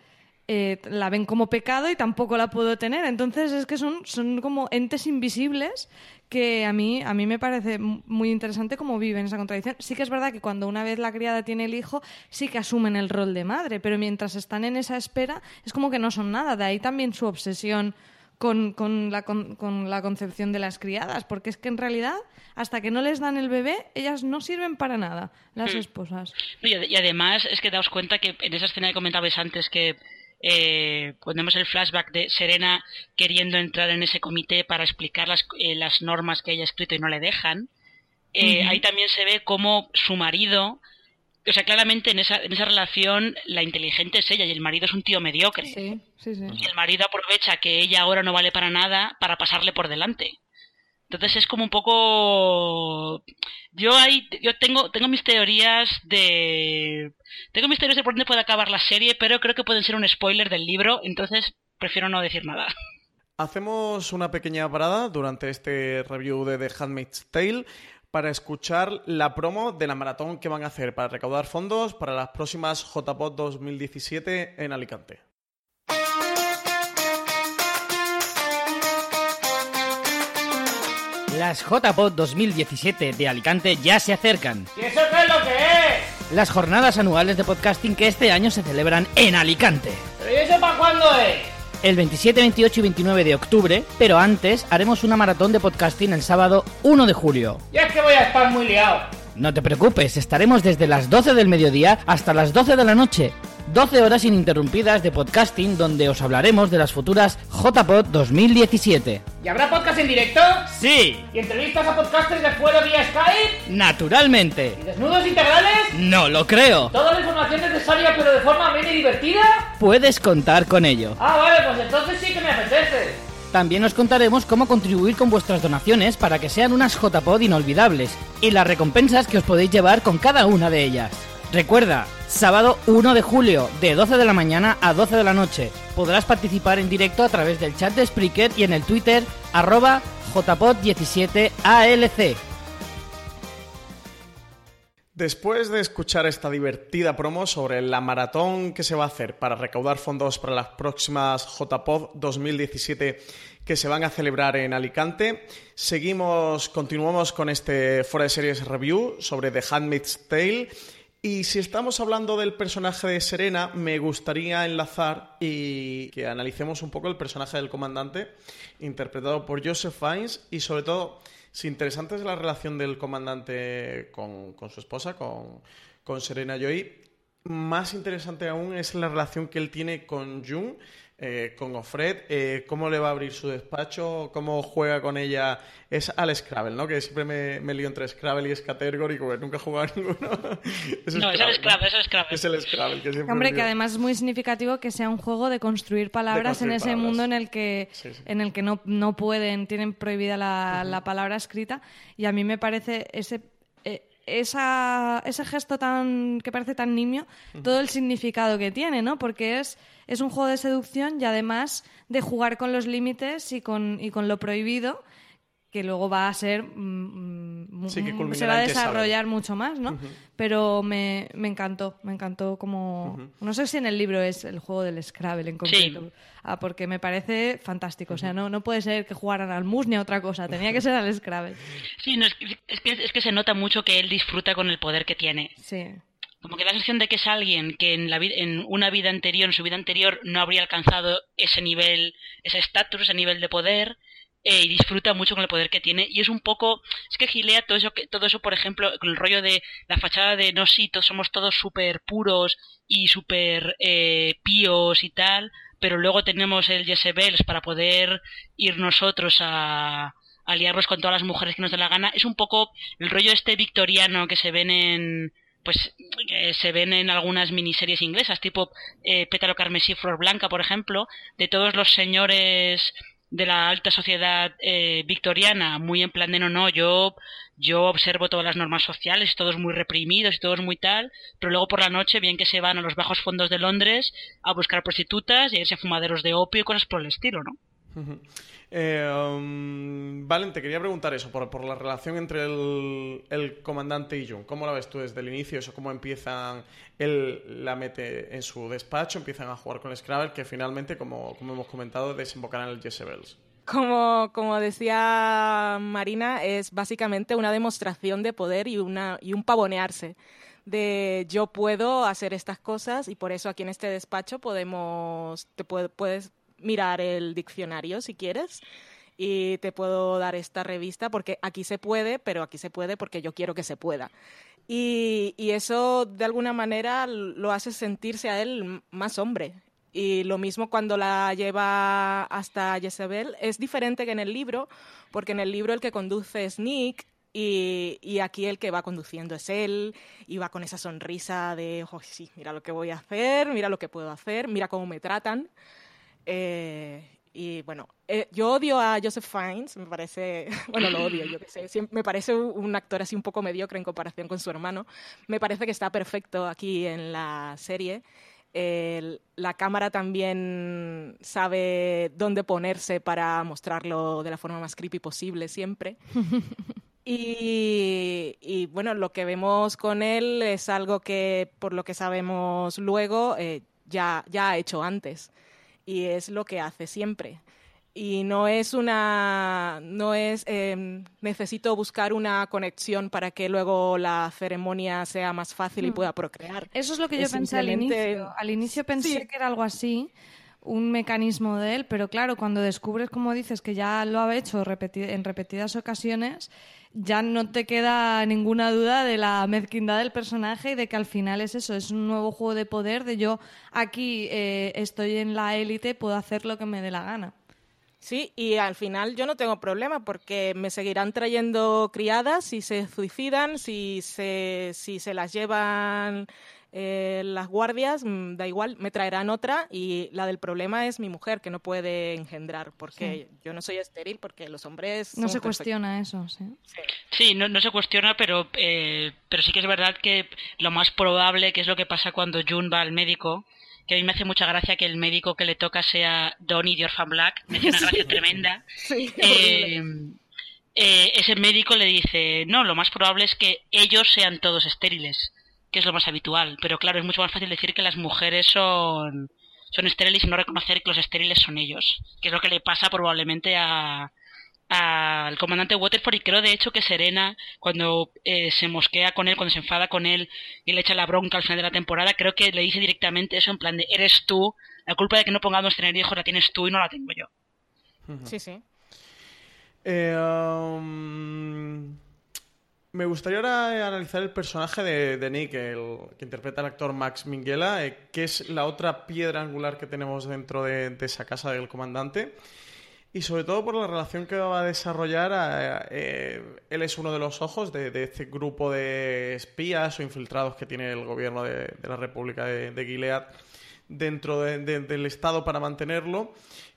eh, la ven como pecado y tampoco la puedo tener. Entonces es que son, son como entes invisibles que a mí, a mí me parece muy interesante cómo viven esa contradicción. Sí que es verdad que cuando una vez la criada tiene el hijo, sí que asumen el rol de madre, pero mientras están en esa espera es como que no son nada. De ahí también su obsesión con, con la, con, con la concepción de las criadas, porque es que en realidad hasta que no les dan el bebé, ellas no sirven para nada, las esposas. Y, ad- y además es que daos cuenta que en esa escena que comentabais antes que eh, ponemos el flashback de Serena queriendo entrar en ese comité para explicar las, eh, las normas que ella ha escrito y no le dejan. eh, Ahí también se ve cómo su marido, o sea, claramente en esa, en esa relación la inteligente es ella y el marido es un tío mediocre. Sí, sí, sí. Y el marido aprovecha que ella ahora no vale para nada para pasarle por delante. Entonces es como un poco yo ahí yo tengo tengo mis teorías de tengo mis teorías de por dónde puede acabar la serie, pero creo que pueden ser un spoiler del libro, entonces prefiero no decir nada. Hacemos una pequeña parada durante este review de The Handmaid's Tale para escuchar la promo de la maratón que van a hacer para recaudar fondos para las próximas JPOD 2017 en Alicante. Las JPod 2017 de Alicante ya se acercan. ¿Y eso qué es lo que es? Las jornadas anuales de podcasting que este año se celebran en Alicante. ¿Pero y eso para cuándo es? El 27, 28 y 29 de octubre, pero antes haremos una maratón de podcasting el sábado 1 de julio. Ya es que voy a estar muy liado. No te preocupes, estaremos desde las 12 del mediodía hasta las 12 de la noche. 12 horas ininterrumpidas de podcasting donde os hablaremos de las futuras JPod 2017. ¿Y habrá podcast en directo? ¡Sí! ¿Y entrevistas a podcasters de fuera vía Skype? ¡Naturalmente! ¿Y desnudos integrales? ¡No lo creo! ¿Toda la información necesaria pero de forma amena y divertida? Puedes contar con ello. Ah, vale, pues entonces sí que me apetece. También os contaremos cómo contribuir con vuestras donaciones para que sean unas JPod inolvidables y las recompensas que os podéis llevar con cada una de ellas. Recuerda, sábado 1 de julio, de 12 de la mañana a 12 de la noche. Podrás participar en directo a través del chat de Spreaker y en el Twitter arroba jpod17alc. Después de escuchar esta divertida promo sobre la maratón que se va a hacer para recaudar fondos para las próximas JPod 2017 que se van a celebrar en Alicante, seguimos, continuamos con este Fuera de Series Review sobre The Handmaid's Tale. Y si estamos hablando del personaje de Serena, me gustaría enlazar y que analicemos un poco el personaje del comandante, interpretado por Joseph Fiennes, y sobre todo, si interesante es la relación del comandante con, con su esposa, con, con Serena Joy, más interesante aún es la relación que él tiene con Jung, eh, con Offred, eh, cómo le va a abrir su despacho, cómo juega con ella. Es al Scrabble, ¿no? Que siempre me, me lío entre Scrabble y Scattergory, y como que nunca he jugado a ninguno. es No, es el Scrabble, es el Scrabble. Es el Scrabble, que siempre Hombre, que además es muy significativo que sea un juego de construir palabras construir en ese palabras. mundo en el que, Sí, sí. En el que no, no pueden, tienen prohibida la, la palabra escrita. Y a mí me parece ese, esa, ese gesto tan que parece tan nimio, todo el significado que tiene, ¿no? Porque es, es un juego de seducción y además de jugar con los límites y con, y con lo prohibido que luego va a ser mm, mm, Sí, que mm, se va a desarrollar mucho más, ¿no? Pero me, me encantó, me encantó como... No sé si en el libro es el juego del Scrabble en concreto, ah, porque me parece fantástico. O sea, no, no puede ser que jugaran al mus ni a otra cosa, tenía que ser al Scrabble. Sí, no, es, que- es que, es que se nota mucho que él disfruta con el poder que tiene. Sí. Como que la sensación de que es alguien que en, la, vi- en una vida anterior, en su vida anterior, no habría alcanzado ese nivel, ese estatus, ese nivel de poder, eh, y disfruta mucho con el poder que tiene. Y es un poco, es que gilea todo eso, todo eso, por ejemplo, con el rollo de la fachada de no, sí, todos somos todos súper puros y súper eh, píos y tal, pero luego tenemos el Jezebels para poder ir nosotros a a liarnos con todas las mujeres que nos dé la gana. Es un poco el rollo este victoriano que se ven en pues eh, se ven en algunas miniseries inglesas, tipo eh, Pétalo Carmesí, Flor Blanca, por ejemplo, de todos los señores de la alta sociedad eh, victoriana, muy en plan de no, no, yo, yo observo todas las normas sociales, todos muy reprimidos y todos muy tal, pero luego por la noche bien que se van a los bajos fondos de Londres a buscar prostitutas y a irse a fumaderos de opio y cosas por el estilo, ¿no? Eh, um, Valen, te quería preguntar eso, por, la relación entre el, comandante y Jung. ¿Cómo la ves tú desde el inicio? Eso, ¿Cómo empiezan? Él la mete en su despacho, empiezan a jugar con el Scrabble, que finalmente, como, hemos comentado, desembocarán en el Jezebels. Como, como decía Marina, es básicamente una demostración de poder y, una, y un pavonearse de yo puedo hacer estas cosas y por eso aquí en este despacho podemos, te puede- puedes mirar el diccionario si quieres y te puedo dar esta revista porque aquí se puede, pero aquí se puede porque yo quiero que se pueda. Y, y eso de alguna manera lo hace sentirse a él más hombre. Y lo mismo cuando la lleva hasta Jezebel. Es diferente que en el libro, porque en el libro el que conduce es Nick y, y aquí el que va conduciendo es él y va con esa sonrisa de, oh, sí, mira lo que voy a hacer, mira lo que puedo hacer, mira cómo me tratan. Eh, y bueno, eh, yo odio a Joseph Fiennes, me parece, bueno, lo odio, yo qué sé, siem- me parece un- actor así un poco mediocre en comparación con su hermano. Me parece que está perfecto aquí en la serie. El- la cámara también sabe dónde ponerse para mostrarlo de la forma más creepy posible siempre. Y, y, bueno, lo que vemos con él es algo que, por lo que sabemos luego, eh, ya, ya ha hecho antes. Y es lo que hace siempre. Y no es una. No es. eh, necesito buscar una conexión para que luego la ceremonia sea más fácil y Mm. pueda procrear. Eso es lo que yo Es pensé al inicio. Al inicio pensé Sí. que era algo así, un mecanismo de él, pero claro, cuando descubres, como dices, que ya lo ha hecho en repetidas ocasiones, ya no te queda ninguna duda de la mezquindad del personaje y de que al final es eso, es un nuevo juego de poder, de yo aquí eh, estoy en la élite, puedo hacer lo que me dé la gana. Sí, y al final yo no tengo problema porque me seguirán trayendo criadas si se suicidan, si se, si se las llevan eh, las guardias, mm, da igual, me traerán otra y la del problema es mi mujer que no puede engendrar porque yo no soy estéril porque los hombres... No se perfectos. cuestiona eso, sí. Sí, no, no se cuestiona, pero, eh, pero sí que es verdad que lo más probable, que es lo que pasa cuando June va al médico, que a mí me hace mucha gracia que el médico que le toca sea Donnie de Orphan Black, me hace una gracia tremenda. Sí, Eh, eh, ese médico le dice, no, lo más probable es que ellos sean todos estériles, que es lo más habitual, pero claro, es mucho más fácil decir que las mujeres son, son estériles y no reconocer que los estériles son ellos, que es lo que le pasa probablemente a al comandante Waterford y creo de hecho que Serena cuando eh, se mosquea con él, cuando se enfada con él y le echa la bronca al final de la temporada, creo que le dice directamente eso en plan de eres tú, la culpa de que no pongamos tener hijos la tienes tú y no la tengo yo. Sí, sí. Eh, um, me gustaría ahora analizar el personaje de, de Nick, que interpreta el actor Max Minghella, eh, que es la otra piedra angular que tenemos dentro de, esa casa del comandante. Y sobre todo por la relación que va a desarrollar. eh, eh, él es uno de los ojos de, de este grupo de espías o infiltrados que tiene el gobierno de, la República de, Gilead dentro de- de- del Estado para mantenerlo.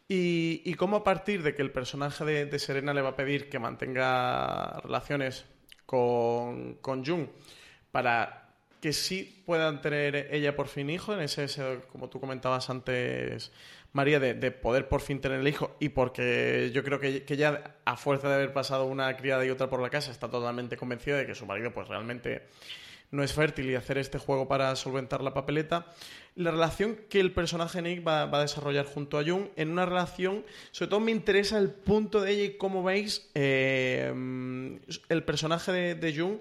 Y, y cómo a partir de que el personaje de Serena le va a pedir que mantenga relaciones con, con Jung para que sí puedan tener ella por fin hijo, en ese, como tú comentabas antes, María, de, de poder por fin tener el hijo. Y porque yo creo que, que ya a fuerza de haber pasado una criada y otra por la casa está totalmente convencida de que su marido pues realmente no es fértil y hacer este juego para solventar la papeleta. La relación que el personaje Nick va, a desarrollar junto a Jung en una relación, sobre todo me interesa el punto de ella y cómo veis eh, el personaje de, de Jung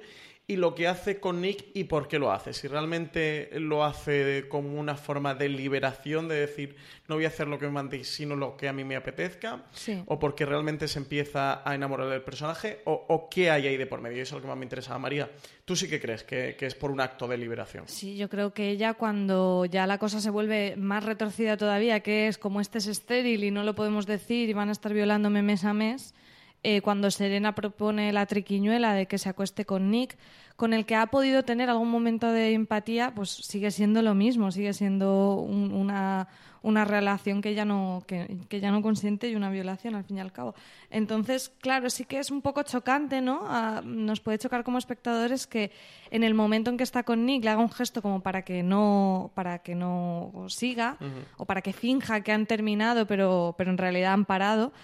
y lo que hace con Nick y por qué lo hace. Si realmente lo hace como una forma de liberación, de decir, no voy a hacer lo que me mandéis, sino lo que a mí me apetezca, Sí. o porque realmente se empieza a enamorar del personaje, o, o qué hay ahí de por medio. Eso es lo que más me interesaba, María. ¿Tú sí que crees que, que es por un acto de liberación? Sí, yo creo que ella cuando ya la cosa se vuelve más retorcida todavía, que es como este es estéril y no lo podemos decir y van a estar violándome mes a mes, eh, cuando Serena propone la triquiñuela de que se acueste con Nick, con el que ha podido tener algún momento de empatía, pues sigue siendo lo mismo, sigue siendo un- una, una relación que ya, no, que, que ya no consiente y una violación al fin y al cabo. Entonces, claro, sí que es un poco chocante, ¿no? Ah, nos puede chocar como espectadores que en el momento en que está con Nick le haga un gesto como para que no, para que no siga o para que finja que han terminado, pero, pero en realidad han parado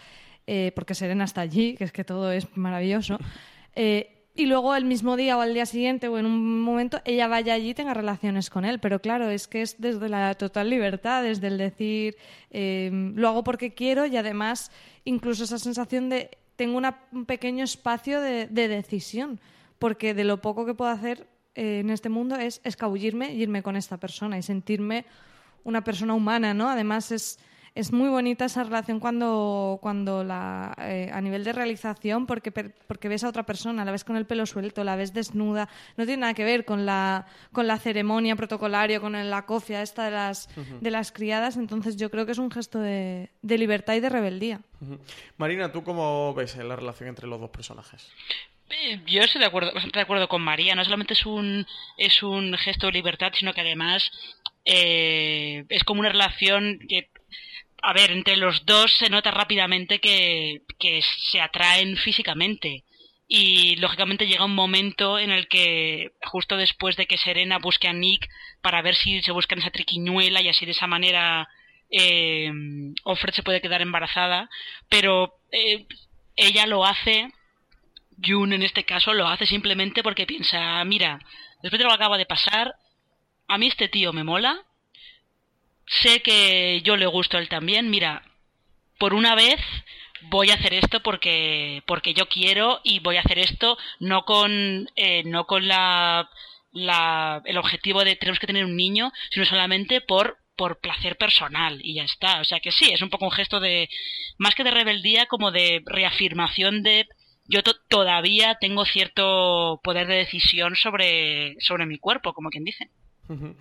eh, porque Serena está allí, que es que todo es maravilloso. Eh, y luego el mismo día o al día siguiente o en un momento ella vaya allí y tenga relaciones con él. Pero claro, es que es desde la total libertad, desde el decir eh, lo hago porque quiero y además incluso esa sensación de tengo un pequeño espacio de, de decisión. Porque de lo poco que puedo hacer eh, en este mundo es escabullirme y irme con esta persona y sentirme una persona humana, ¿no? Además es, es muy bonita esa relación cuando, cuando la, eh, a nivel de realización, porque, per- porque ves a otra persona, la ves con el pelo suelto, la ves desnuda, no tiene nada que ver con la, con la ceremonia protocolario, con la cofia esta de las, de las criadas, entonces yo creo que es un gesto de, de libertad y de rebeldía. Marina, ¿tú cómo ves eh, la relación entre los dos personajes? Eh, Yo estoy de acuerdo, bastante de acuerdo con María. No solamente es un, es un gesto de libertad, sino que además eh, es como una relación que, a ver, entre los dos se nota rápidamente que, que se atraen físicamente. Y lógicamente llega un momento en el que, justo después de que Serena busque a Nick para ver si se buscan esa triquiñuela y así de esa manera eh, Offred se puede quedar embarazada, pero eh, ella lo hace Jun en este caso lo hace simplemente porque piensa, mira, después de lo que acaba de pasar, a mí este tío me mola, sé que yo le gusto a él también, mira, por una vez voy a hacer esto porque porque yo quiero y voy a hacer esto no con eh, no con la, la el objetivo de tenemos que tener un niño, sino solamente por por placer personal y ya está. O sea que sí, es un poco un gesto de más que de rebeldía como de reafirmación de yo to- todavía tengo cierto poder de decisión sobre, sobre mi cuerpo, como quien dice. Ujú.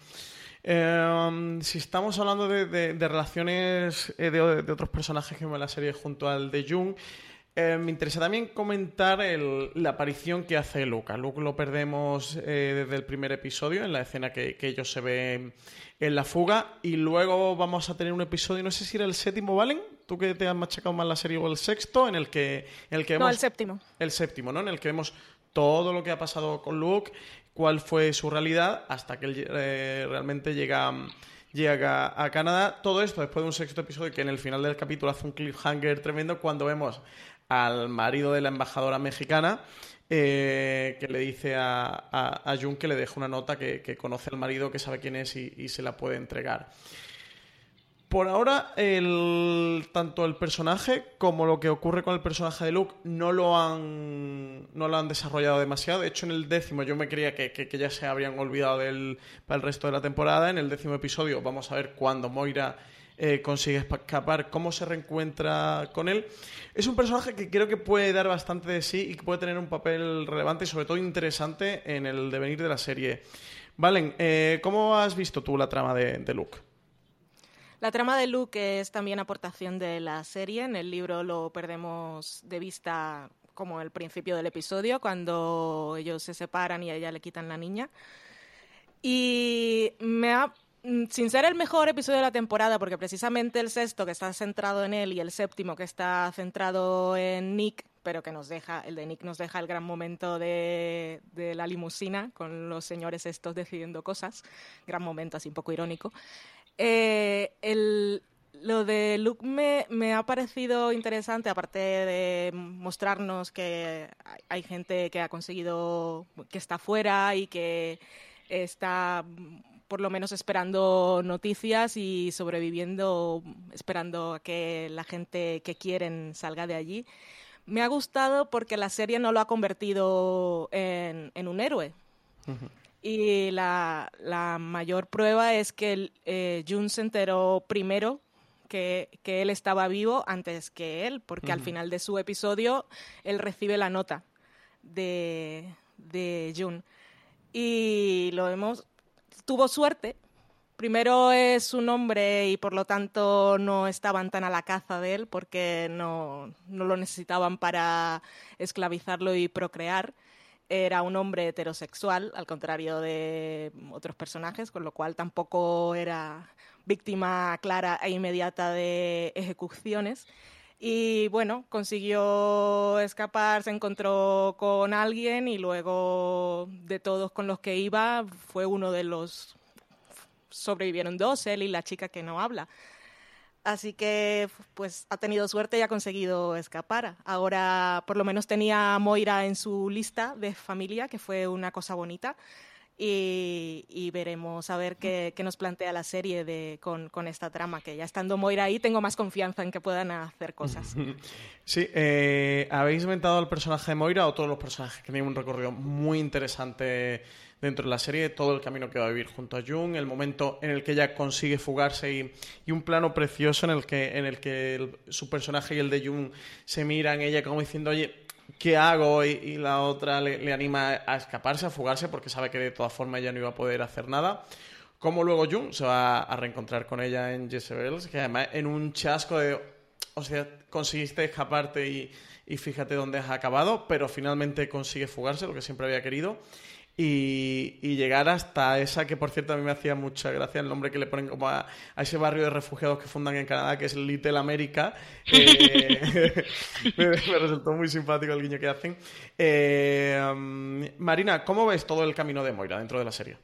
Eh, si estamos hablando de, de- de relaciones eh, de, de otros personajes que vemos en la serie junto al de Jung, eh, me interesa también comentar el- la aparición que hace Luke. A Luke lo perdemos eh, desde el primer episodio, en la escena que, que ellos se ven en la fuga, y luego vamos a tener un episodio, no sé si era el séptimo, ¿Valen? Tú que te has machacado más la serie o el sexto, en el que, en el que No, vemos el séptimo. el séptimo, ¿no? En el que vemos todo lo que ha pasado con Luke, cuál fue su realidad, hasta que él eh, realmente llega, llega a Canadá. Todo esto después de un sexto episodio que en el final del capítulo hace un cliffhanger tremendo cuando vemos al marido de la embajadora mexicana eh, que le dice a, a, Jun que le deja una nota que, conoce al marido, que sabe quién es y se la puede entregar. Por ahora, tanto el personaje como lo que ocurre con el personaje de Luke no lo han, no lo han desarrollado demasiado. De hecho, en el décimo yo me creía que, ya se habrían olvidado del, para el resto de la temporada. En el décimo episodio vamos a ver cuando Moira eh, consigue escapar, cómo se reencuentra con él. Es un personaje que creo que puede dar bastante de sí y que puede tener un papel relevante y sobre todo interesante en el devenir de la serie. Valen, eh, ¿cómo has visto tú la trama de, de Luke? La trama de Luke es también aportación de la serie. En el libro lo perdemos de vista como el principio del episodio, cuando ellos se separan y a ella le quitan la niña. Y sin ser el mejor episodio de la temporada, porque precisamente el sexto que está centrado en él y el séptimo que está centrado en Nick, pero que nos deja, el de Nick nos deja el gran momento de, de la limusina con los señores estos decidiendo cosas, gran momento así un poco irónico. Eh, el, lo de Luke me, me ha parecido interesante, aparte de mostrarnos que hay, hay gente que ha conseguido, que está fuera y que está por lo menos esperando noticias y sobreviviendo, esperando a que la gente que quieren salga de allí. Me ha gustado porque la serie no lo ha convertido en, en un héroe. Y la, la mayor prueba es que eh, Jun se enteró primero que, que él estaba vivo antes que él, porque al final de su episodio él recibe la nota de, de Jun. Y lo vemos, tuvo suerte, primero es un hombre y por lo tanto no estaban tan a la caza de él porque no, no lo necesitaban para esclavizarlo y procrear. Era un hombre heterosexual, al contrario de otros personajes, con lo cual tampoco era víctima clara e inmediata de ejecuciones. Y bueno, consiguió escapar, se encontró con alguien y luego de todos con los que iba fue uno de los sobrevivieron dos, él y la chica que no habla. Así que pues ha tenido suerte y ha conseguido escapar. Ahora por lo menos tenía a Moira en su lista de familia, que fue una cosa bonita. Y, veremos a ver qué, nos plantea la serie de, con, esta trama, que ya estando Moira ahí tengo más confianza en que puedan hacer cosas. Sí, eh, ¿habéis inventado el personaje de Moira o todos los personajes que tienen un recorrido muy interesante dentro de la serie? Todo el camino que va a vivir junto a Jung, el momento en el que ella consigue fugarse y, un plano precioso en el que, en el que su personaje y el de Jung se miran, ella como diciendo, oye, ¿qué hago? Y, la otra le, anima a escaparse, a fugarse, porque sabe que de todas formas ella no iba a poder hacer nada. Como luego Jung se va a reencontrar con ella en Jezebel, que además en un chasco de, o sea, conseguiste escaparte y, y fíjate dónde has acabado, pero finalmente consigue fugarse, lo que siempre había querido y, llegar hasta esa que, por cierto, a mí me hacía mucha gracia el nombre que le ponen como a, ese barrio de refugiados que fundan en Canadá, que es Little America. Eh, me, resultó muy simpático el guiño que hacen. Eh, um, Marina, ¿cómo ves todo el camino de Moira dentro de la serie?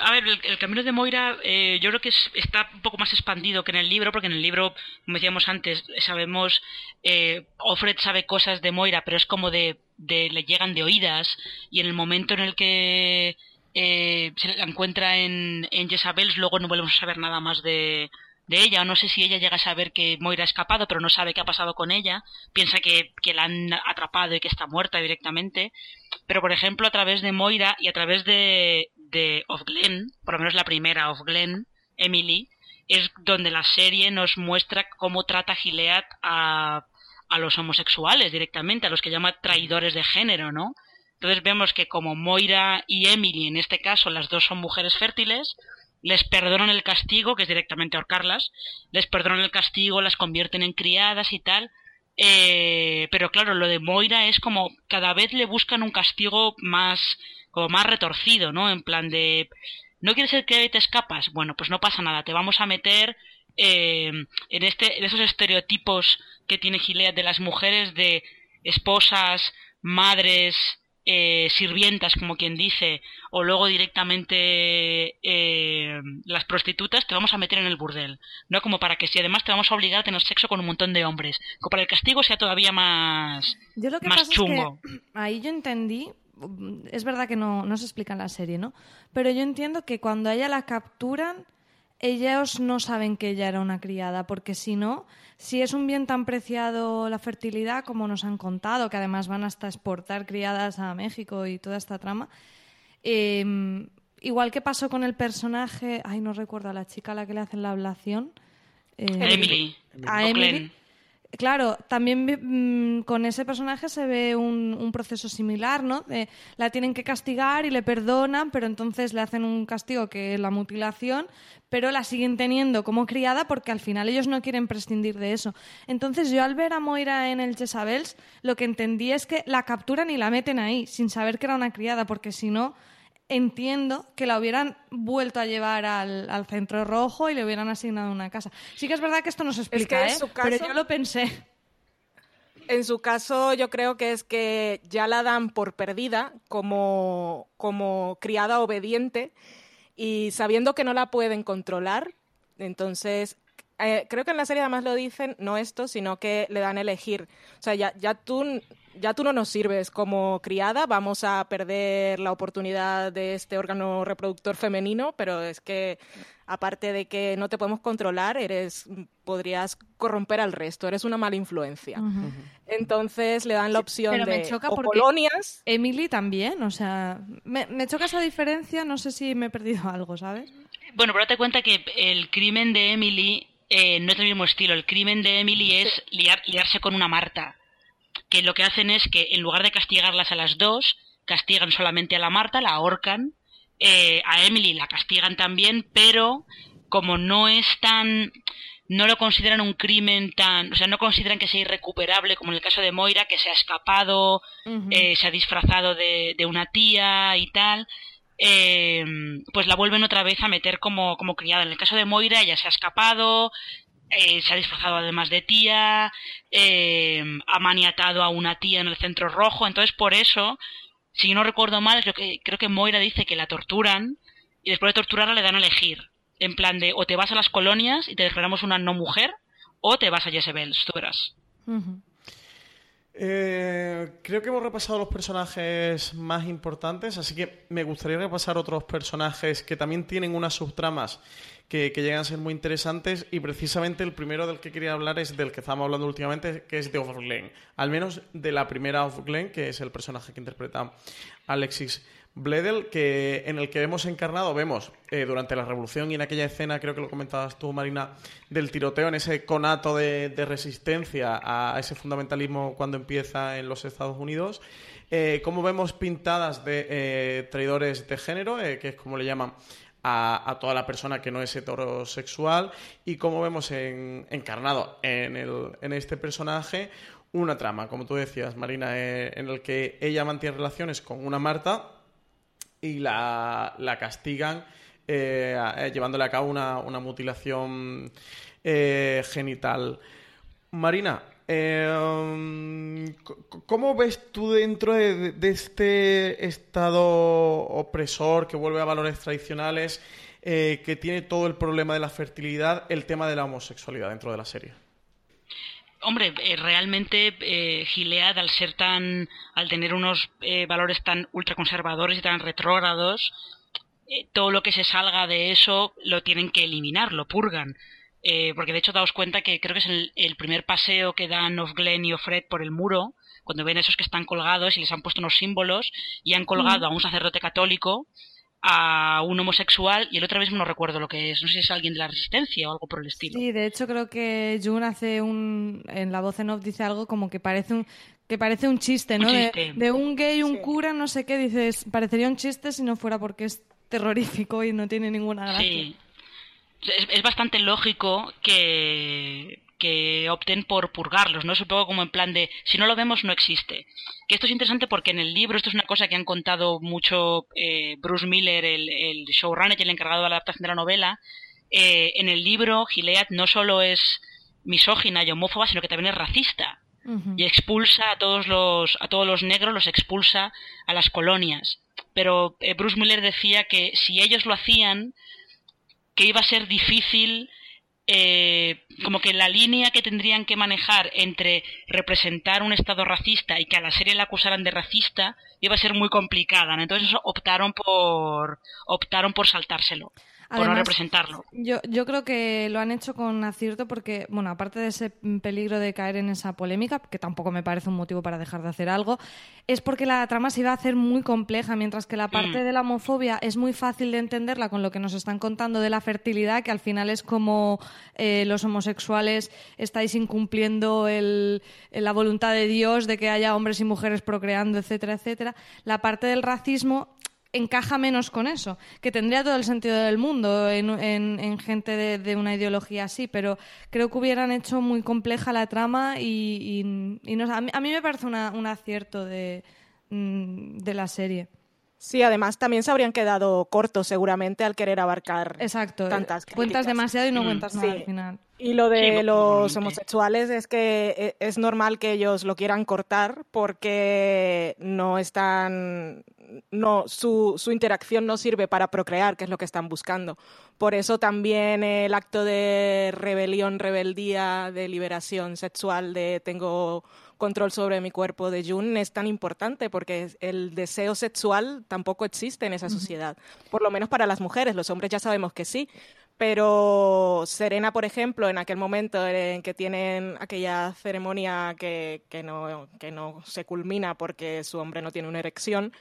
A ver, el, camino de Moira eh, yo creo que está un poco más expandido que en el libro, porque en el libro, como decíamos antes, sabemos, eh, Offred sabe cosas de Moira, pero es como de, le llegan de oídas, y en el momento en el que eh, se la encuentra en, en Jezabel, luego no volvemos a saber nada más de, de ella, no sé si ella llega a saber que Moira ha escapado, pero no sabe qué ha pasado con ella, piensa que, que la han atrapado y que está muerta directamente, pero por ejemplo a través de Moira y a través de, de Of Glen, por lo menos la primera Of Glen, Emily, es donde la serie nos muestra cómo trata Gilead a, a los homosexuales directamente, a los que llama traidores de género, ¿no? Entonces vemos que como Moira y Emily, en este caso, las dos son mujeres fértiles, les perdonan el castigo, que es directamente ahorcarlas, les perdonan el castigo, las convierten en criadas y tal, eh, pero claro, lo de Moira es como cada vez le buscan un castigo más como más retorcido, ¿no? En plan de, ¿no quieres ser que te escapas? Bueno, pues no pasa nada, te vamos a meter eh, en, este, en esos estereotipos que tiene Gilead de las mujeres de esposas, madres, eh, sirvientas, como quien dice, o luego directamente eh, las prostitutas, te vamos a meter en el burdel. No como para que si además te vamos a obligar a tener sexo con un montón de hombres. Como para el castigo sea todavía más, yo lo que más chungo. ahí yo entendí es verdad que no, no se explica en la serie, ¿no? Pero yo entiendo que cuando a ella la capturan, ellos no saben que ella era una criada, porque si no, si es un bien tan preciado la fertilidad, como nos han contado, que además van hasta exportar criadas a México y toda esta trama, em, igual que pasó con el personaje, ay, no recuerdo a la chica a la que le hacen la ablación. Eh, Emily. A Emily claro, también mm, con ese personaje se ve un, proceso similar, ¿no? la tienen que castigar y le perdonan, pero entonces le hacen un castigo que es la mutilación, pero la siguen teniendo como criada porque al final ellos no quieren prescindir de eso. Entonces yo al ver a Moira en el Chesabels, lo que entendí es que la capturan y la meten ahí, sin saber que era una criada, porque si no entiendo que la hubieran vuelto a llevar al, centro rojo y le hubieran asignado una casa. Sí que es verdad que esto no se explica, ¿eh? pero yo lo pensé. En su caso, yo creo que es que ya la dan por perdida como, como criada obediente y sabiendo que no la pueden controlar, entonces eh, creo que en la serie además lo dicen, no esto, sino que le dan a elegir. O sea, ya, ya tú ya tú no nos sirves como criada, vamos a perder la oportunidad de este órgano reproductor femenino, pero es que aparte de que no te podemos controlar, eres podrías corromper al resto, eres una mala influencia. Entonces le dan la opción de me choca colonias. Emily también, o sea, me, choca esa diferencia, no sé si me he perdido algo, ¿sabes? Bueno, pero date cuenta que el crimen de Emily eh, no es del mismo estilo. El crimen de Emily es liarse con una Marta que lo que hacen es que en lugar de castigarlas a las dos, castigan solamente a la Marta, la ahorcan, Eh, a Emily la castigan también, pero como no es tan no lo consideran un crimen tan, o sea, no consideran que sea irrecuperable como en el caso de Moira, que se ha escapado, eh, se ha disfrazado de, de, una tía y tal, eh, pues la vuelven otra vez a meter como, como criada. En el caso de Moira, ella se ha escapado, eh, se ha disfrazado además de tía, eh, ha maniatado a una tía en el centro rojo, entonces por eso, si no recuerdo mal, creo que, creo que Moira dice que la torturan y después de torturarla le dan a elegir, en plan de o te vas a las colonias y te declaramos una no mujer o te vas a Jezebel, tú verás. Eh, creo que hemos repasado los personajes más importantes, así que me gustaría repasar otros personajes que también tienen unas subtramas que, llegan a ser muy interesantes y precisamente el primero del que quería hablar es del que estamos hablando últimamente, que es de Off Glen. Al menos de la primera Off Glen, que es el personaje que interpreta Alexis Bledel, que, en el que hemos encarnado, vemos eh, durante la revolución y en aquella escena, creo que lo comentabas tú, Marina, del tiroteo, en ese conato de, resistencia a ese fundamentalismo cuando empieza en los Estados Unidos, eh, cómo vemos pintadas de eh, traidores de género, que es como le llaman a, toda la persona que no es heterosexual y como vemos encarnado en, el, en este personaje una trama, como tú decías, Marina, eh, en el que ella mantiene relaciones con una Marta y la, castigan eh, eh, llevándole a cabo una, una mutilación genital. Marina, eh, ¿Cómo ves tú dentro de, este estado opresor que vuelve a valores tradicionales, eh, que tiene todo el problema de la fertilidad, el tema de la homosexualidad dentro de la serie? Hombre, eh, realmente eh, Gilead, al ser tan, al tener unos valores tan ultraconservadores y tan retrógrados, todo lo que se salga de eso lo tienen que eliminar, lo purgan. Eh, porque de hecho daos cuenta que creo que es el, primer paseo que dan of Glenn y Fred por el muro, cuando ven esos que están colgados y les han puesto unos símbolos y han colgado a un sacerdote católico, a un homosexual y el otro mismo no recuerdo lo que es, no sé si es alguien de la resistencia o algo por el estilo. Sí, de hecho creo que June hace un, en la voz en off dice algo como que parece un, que parece un chiste, ¿no? De, un gay, un cura, no sé qué, dices, parecería un chiste si no fuera porque es terrorífico y no tiene ninguna gracia. Sí es, bastante lógico que, que opten por purgarlos, ¿no? Es un poco como en plan de, si no lo vemos, no existe. Que esto es interesante porque en el libro, esto es una cosa que han contado mucho eh, Bruce Miller, el, el showrunner y el encargado de la adaptación de la novela. Eh, en el libro, Gilead no solo es misógina y homófoba, sino que también es racista. Y expulsa a todos los, a todos los negros, los expulsa a las colonias. Pero eh, Bruce Miller decía que si ellos lo hacían, que iba a ser difícil eh, como que la línea que tendrían que manejar entre representar un estado racista y que a la serie la acusaran de racista iba a ser muy complicada entonces optaron por optaron por saltárselo por no representarlo. Yo, yo creo que lo han hecho con acierto porque, bueno, aparte de ese peligro de caer en esa polémica, que tampoco me parece un motivo para dejar de hacer algo, es porque la trama se iba a hacer muy compleja, mientras que la parte mm. de la homofobia es muy fácil de entenderla con lo que nos están contando de la fertilidad, que al final es como eh, los homosexuales estáis incumpliendo el, la voluntad de Dios de que haya hombres y mujeres procreando, etcétera, etcétera. La parte del racismo encaja menos con eso, que tendría todo el sentido del mundo en, gente de, una ideología así, pero creo que hubieran hecho muy compleja la trama y, a, mí, me parece un acierto de, mm, de la serie. Sí, además también se habrían quedado cortos seguramente al querer abarcar Exacto, tantas Cuentas demasiado y no mm, cuentas nada al final. Y lo de los homosexuales es que e, es normal que ellos lo quieran cortar porque no están no, su, su, interacción no sirve para procrear, que es lo que están buscando. Por eso también el acto de rebelión, rebeldía, de liberación sexual, de tengo control sobre mi cuerpo de June es tan importante porque el deseo sexual tampoco existe en esa sociedad, por lo menos para las mujeres, los hombres ya sabemos que sí, pero Serena, por ejemplo, en aquel momento en que tienen aquella ceremonia que, que, no, que no se culmina porque su hombre no tiene una erección,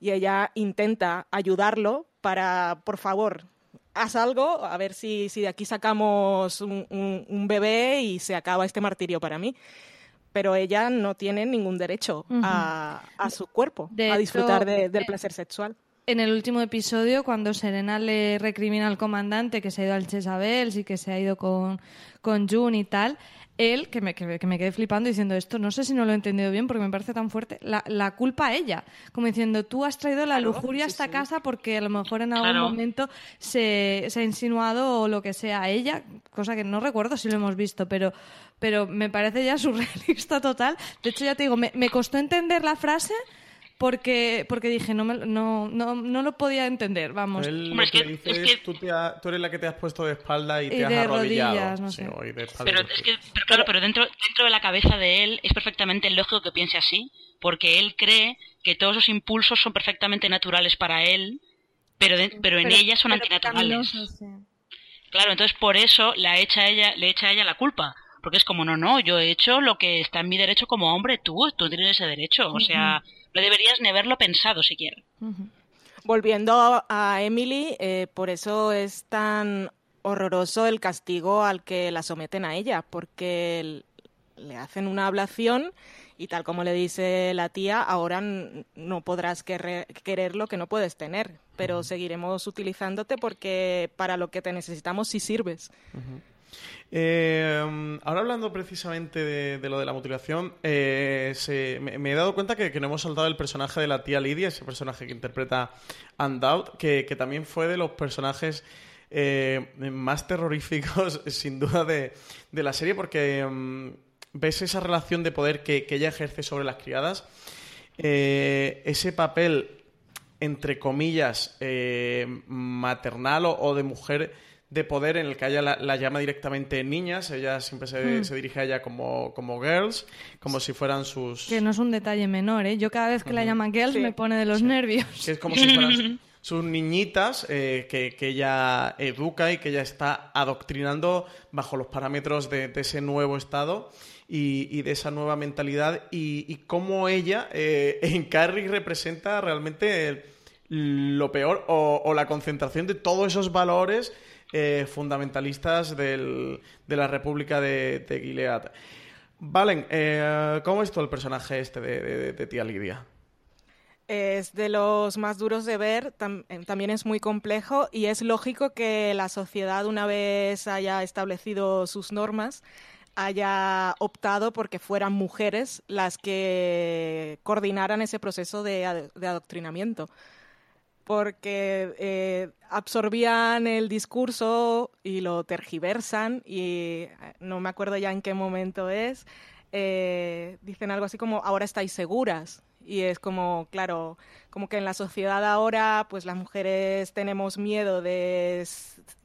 y ella intenta ayudarlo para, por favor, haz algo, a ver si, si de aquí sacamos un, un, bebé y se acaba este martirio para mí. Pero ella no tiene ningún derecho a, a, su cuerpo, a disfrutar del placer sexual. en el último episodio, cuando Serena le recrimina al comandante que se ha ido al Chesabels y que se ha ido con, con June y tal, él, que me, que, que me quedé flipando diciendo esto, no sé si no lo he entendido bien porque me parece tan fuerte, la, la culpa a ella. Como diciendo, tú has traído la lujuria a esta casa porque a lo mejor en algún Claro. momento se, se ha insinuado o lo que sea a ella, cosa que no recuerdo si lo hemos visto, pero, pero me parece ya surrealista total. De hecho, ya te digo, me, me costó entender la frase porque, porque dije, no, me, no, no, no lo podía entender, vamos. Él lo que, es que- dice es es, que- tú, te ha- tú eres la que te has puesto de espalda y, Y te has arrodillado. rodillas, no Sí, sé. o y de espalda Pero es que, claro, pero dentro, dentro de la cabeza de él es perfectamente lógico que piense así, porque él cree que todos esos impulsos son perfectamente naturales para él, pero, de- pero en ella son pero antinaturales. Claro, entonces por eso la echa a ella, le echa a ella la culpa. Porque es como, no, no, yo he hecho lo que está en mi derecho como hombre, tú, tú tienes ese derecho. O sea, no deberías ni haberlo pensado siquiera. Volviendo a Emily, eh, por eso es tan horroroso el castigo al que la someten a ella, porque le hacen una ablación y tal como le dice la tía, ahora no podrás querer, querer lo que no puedes tener, pero seguiremos utilizándote porque para lo que te necesitamos sí sirves. Eh, ahora hablando precisamente de, lo de la mutilación, eh, me, he dado cuenta que, no hemos saltado el personaje de la tía Lidia, ese personaje que interpreta Undoubted, que, también fue de los personajes eh, más terroríficos, sin duda, de, la serie, porque mm, ves esa relación de poder que, ella ejerce sobre las criadas, eh, ese papel entre comillas, maternal o de mujer de poder en el que ella la, la llama directamente niñas, ella siempre se, se dirige a ella como, como girls, como si fueran sus... Que no es un detalle menor, ¿eh? Yo cada vez que la llaman girls Sí. me pone de los nervios. que es como si fueran sus niñitas eh, que, que ella educa y que ella está adoctrinando bajo los parámetros de, de ese nuevo estado y, y de esa nueva mentalidad y, y cómo ella eh, en Carrie representa realmente el- lo peor o, o la concentración de todos esos valores eh, fundamentalistas del- de la República de, de Gilead. Valen, eh, ¿cómo es todo el personaje este de, de- de tía Lidia? Es de los más duros de ver, eh, también es muy complejo y es lógico que la sociedad, una vez haya establecido sus normas, haya optado porque fueran mujeres las que coordinaran ese proceso de adoctrinamiento. Porque eh, absorbían el discurso y lo tergiversan y eh, no me acuerdo ya en qué momento es. eh, dicen algo así como ahora estáis seguras y es como claro como que en la sociedad ahora pues las mujeres tenemos miedo de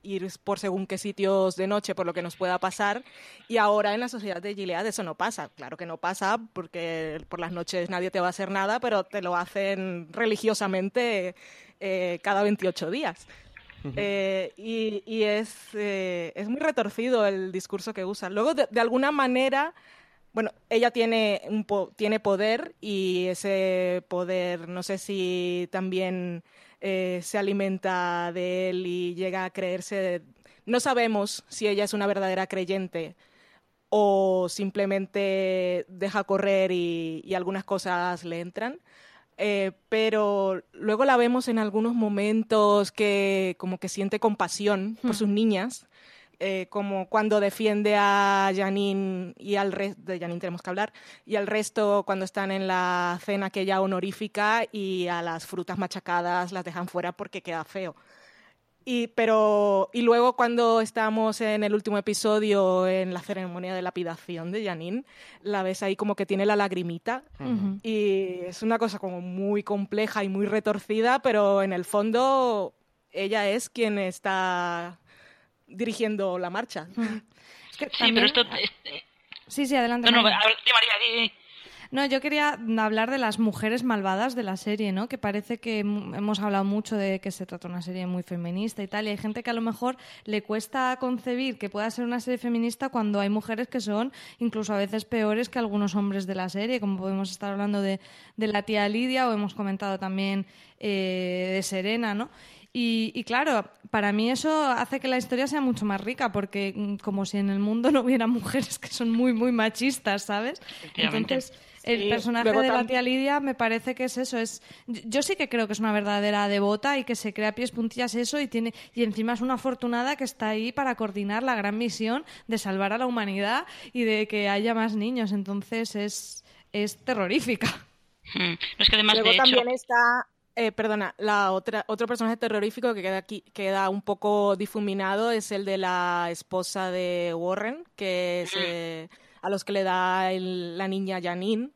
ir por según qué sitios de noche por lo que nos pueda pasar y ahora en la sociedad de Gilead eso no pasa. Claro que no pasa porque por las noches nadie te va a hacer nada pero te lo hacen religiosamente eh, cada 28 días. Eh, y y es, eh, es muy retorcido el discurso que usa. Luego, de, de alguna manera, bueno, ella tiene, un po- tiene poder y ese poder, no sé si también eh, se alimenta de él y llega a creerse. No sabemos si ella es una verdadera creyente o simplemente deja correr y, y algunas cosas le entran. Eh, pero luego la vemos en algunos momentos que como que siente compasión por sus niñas, eh, como cuando defiende a Janine y al resto, de Janine tenemos que hablar, y al resto cuando están en la cena aquella honorífica y a las frutas machacadas las dejan fuera porque queda feo. Y, pero, y luego cuando estamos en el último episodio, en la ceremonia de lapidación de Janine, la ves ahí como que tiene la lagrimita. Y es una cosa como muy compleja y muy retorcida, pero en el fondo ella es quien está dirigiendo la marcha. Es que Sí, también- pero esto... este- Sí, sí, adelante. No, no, María. a ver, di, María, di. No, yo quería hablar de las mujeres malvadas de la serie, ¿no? Que parece que hemos hablado mucho de que se trata de una serie muy feminista y tal, y hay gente que a lo mejor le cuesta concebir que pueda ser una serie feminista cuando hay mujeres que son incluso a veces peores que algunos hombres de la serie, como podemos estar hablando de, de la tía Lidia o hemos comentado también eh, de Serena, ¿no? Y, y, claro, para mí eso hace que la historia sea mucho más rica, porque mm, como si en el mundo no hubiera mujeres que son muy, muy machistas, ¿sabes? Entonces, el Sí, personaje luego de la tía Lidia me parece que es eso. Es, yo sí que creo que es una verdadera devota y que se crea a pies puntillas eso y tiene y encima es una afortunada que está ahí para coordinar la gran misión de salvar a la humanidad y de que haya más niños. Entonces es, es terrorífica. Mm. No, es que además, Luego de hecho, también está, eh, perdona, la otra, otro personaje terrorífico que queda aquí, queda un poco difuminado es el de la esposa de Warren, que es eh, a los que le da el- la niña Janine,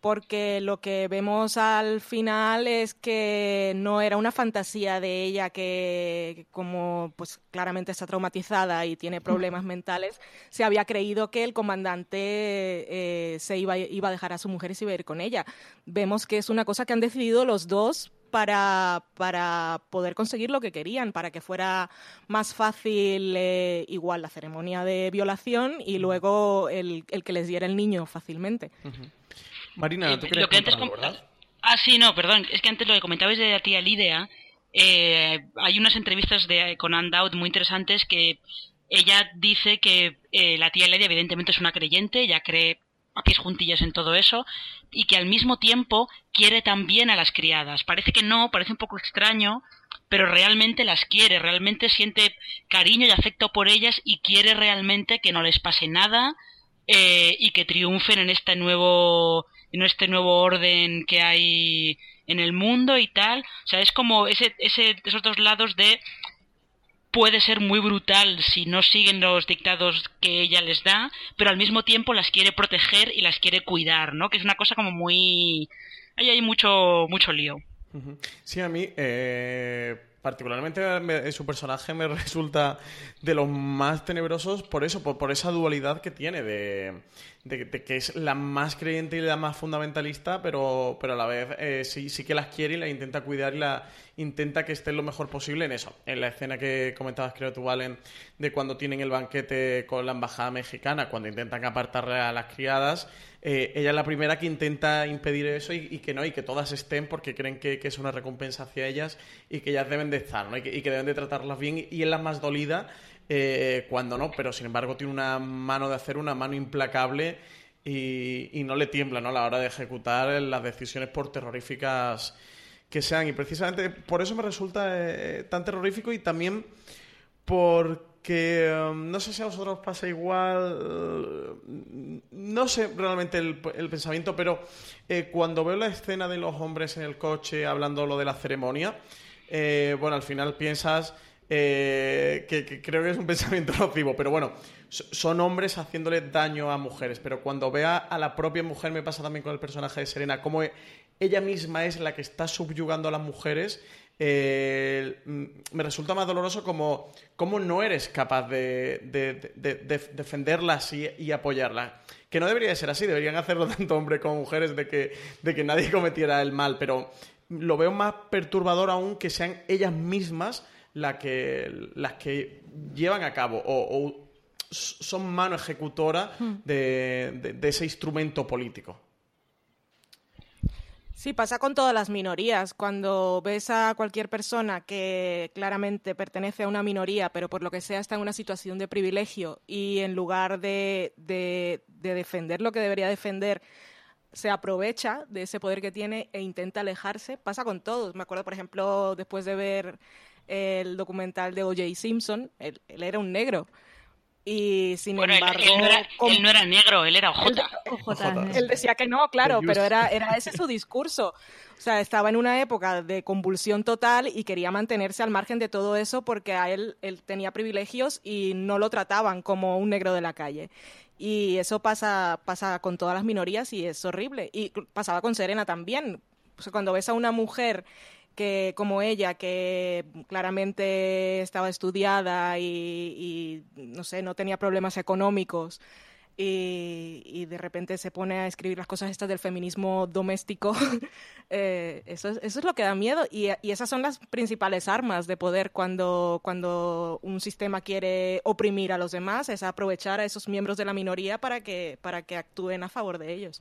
porque lo que vemos al final es que no era una fantasía de ella que, como pues claramente está traumatizada y tiene problemas mentales, se había creído que el comandante eh, se iba, iba a dejar a su mujer y se iba a ir con ella. Vemos que es una cosa que han decidido los dos para, para poder conseguir lo que querían, para que fuera más fácil eh, igual la ceremonia de violación y luego el, el que les diera el niño fácilmente. Marina, Eh, ¿tú querías lo que antes algo, verdad? Ah, sí, no, perdón. Es que antes lo que comentabais de la tía Lidia, eh, hay unas entrevistas de, con Ann Dowd muy interesantes que ella dice que eh, la tía Lidia evidentemente es una creyente, ella cree pies juntillas en todo eso, y que al mismo tiempo quiere también a las criadas. Parece que no, parece un poco extraño, pero realmente las quiere, realmente siente cariño y afecto por ellas y quiere realmente que no les pase nada eh, y que triunfen en este nuevo en este nuevo orden que hay en el mundo y tal o sea es como ese, ese esos dos lados de puede ser muy brutal si no siguen los dictados que ella les da pero al mismo tiempo las quiere proteger y las quiere cuidar no que es una cosa como muy ahí hay mucho mucho lío. Sí, a mí, eh, particularmente me- su personaje me resulta de los más tenebrosos por eso, por, por esa dualidad que tiene de, de- que es la más creyente y la más fundamentalista, pero, pero a la vez eh, sí, sí que las quiere y las intenta cuidar y la intenta que estén lo mejor posible en eso. En la escena que comentabas, creo tú, Valen, de cuando tienen el banquete con la embajada mexicana, cuando intentan apartarle a las criadas, eh, ella es la primera que intenta impedir eso y, que no, y que todas estén porque creen que, que es una recompensa hacia ellas y que ellas deben de estar, ¿no? Y que, y que deben de tratarlas bien y es la más dolida eh, cuando no, pero sin embargo tiene una mano de acero, una mano implacable y, no le tiembla, ¿no? A la hora de ejecutar las decisiones por terroríficas que sean. Y precisamente por eso me resulta eh, tan terrorífico y también porque um, no sé si a vosotros os pasa igual, eh, no sé realmente el, pensamiento, pero eh, cuando veo la escena de los hombres en el coche hablando lo de la ceremonia, bueno, al final piensas eh, que, creo que es un pensamiento nocivo, pero bueno, so- son hombres haciéndole daño a mujeres, pero cuando vea a la propia mujer, me pasa también con el personaje de Serena, como e- ella misma es la que está subyugando a las mujeres, eh, mm, me resulta más doloroso como, como no eres capaz de defenderlas y, y apoyarlas. Que no debería de ser así, deberían hacerlo tanto hombres como mujeres de que, de que nadie cometiera el mal, pero lo veo más perturbador aún que sean ellas mismas la que, las que llevan a cabo o, son mano ejecutora de, de- de ese instrumento político. Sí, pasa con todas las minorías. Cuando ves a cualquier persona que claramente pertenece a una minoría, pero por lo que sea está en una situación de privilegio y en lugar de, de- de defender lo que debería defender, se aprovecha de ese poder que tiene e intenta alejarse, pasa con todos. Me acuerdo, por ejemplo, después de ver el documental de O.J. Simpson, él, él era un negro. Y sin Bueno, embargo, él no era, él no era negro, él era OJ. Ojota, él decía que no, claro, pero era, era ese su discurso. O sea, estaba en una época de convulsión total y quería mantenerse al margen de todo eso porque a él, él tenía privilegios y no lo trataban como un negro de la calle. Y eso pasa, pasa con todas las minorías y es horrible. Y pasaba con Serena también. O sea, cuando ves a una mujer que como ella, que claramente estaba estudiada y, y, no sé, no tenía problemas económicos, y, y de repente se pone a escribir las cosas estas del feminismo doméstico, eh, eso, es, eso es lo que da miedo y, y esas son las principales armas de poder cuando, cuando un sistema quiere oprimir a los demás, es aprovechar a esos miembros de la minoría para que, para que actúen a favor de ellos.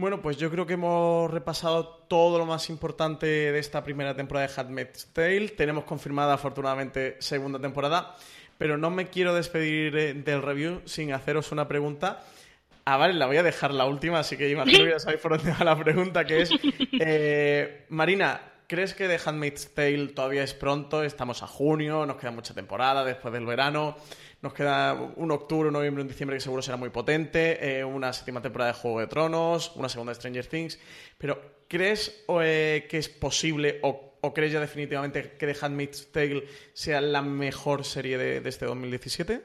Bueno, pues yo creo que hemos repasado todo lo más importante de esta primera temporada de Handmaid's Tale. Tenemos confirmada, afortunadamente, segunda temporada. Pero no me quiero despedir eh, del review sin haceros una pregunta. Ah, vale, la voy a dejar la última, así que imagino que ya sabéis por dónde va la pregunta, que es... eh, Marina, ¿crees que The Handmaid's Tale todavía es pronto? Estamos a junio, nos queda mucha temporada después del verano. Nos queda un octubre, un noviembre, un diciembre que seguro será muy potente, eh, una séptima temporada de Juego de Tronos, una segunda de Stranger Things. Pero, ¿crees eh, que es posible o, crees ya definitivamente que The Handmaid's Tale sea la mejor serie de, de este 2017?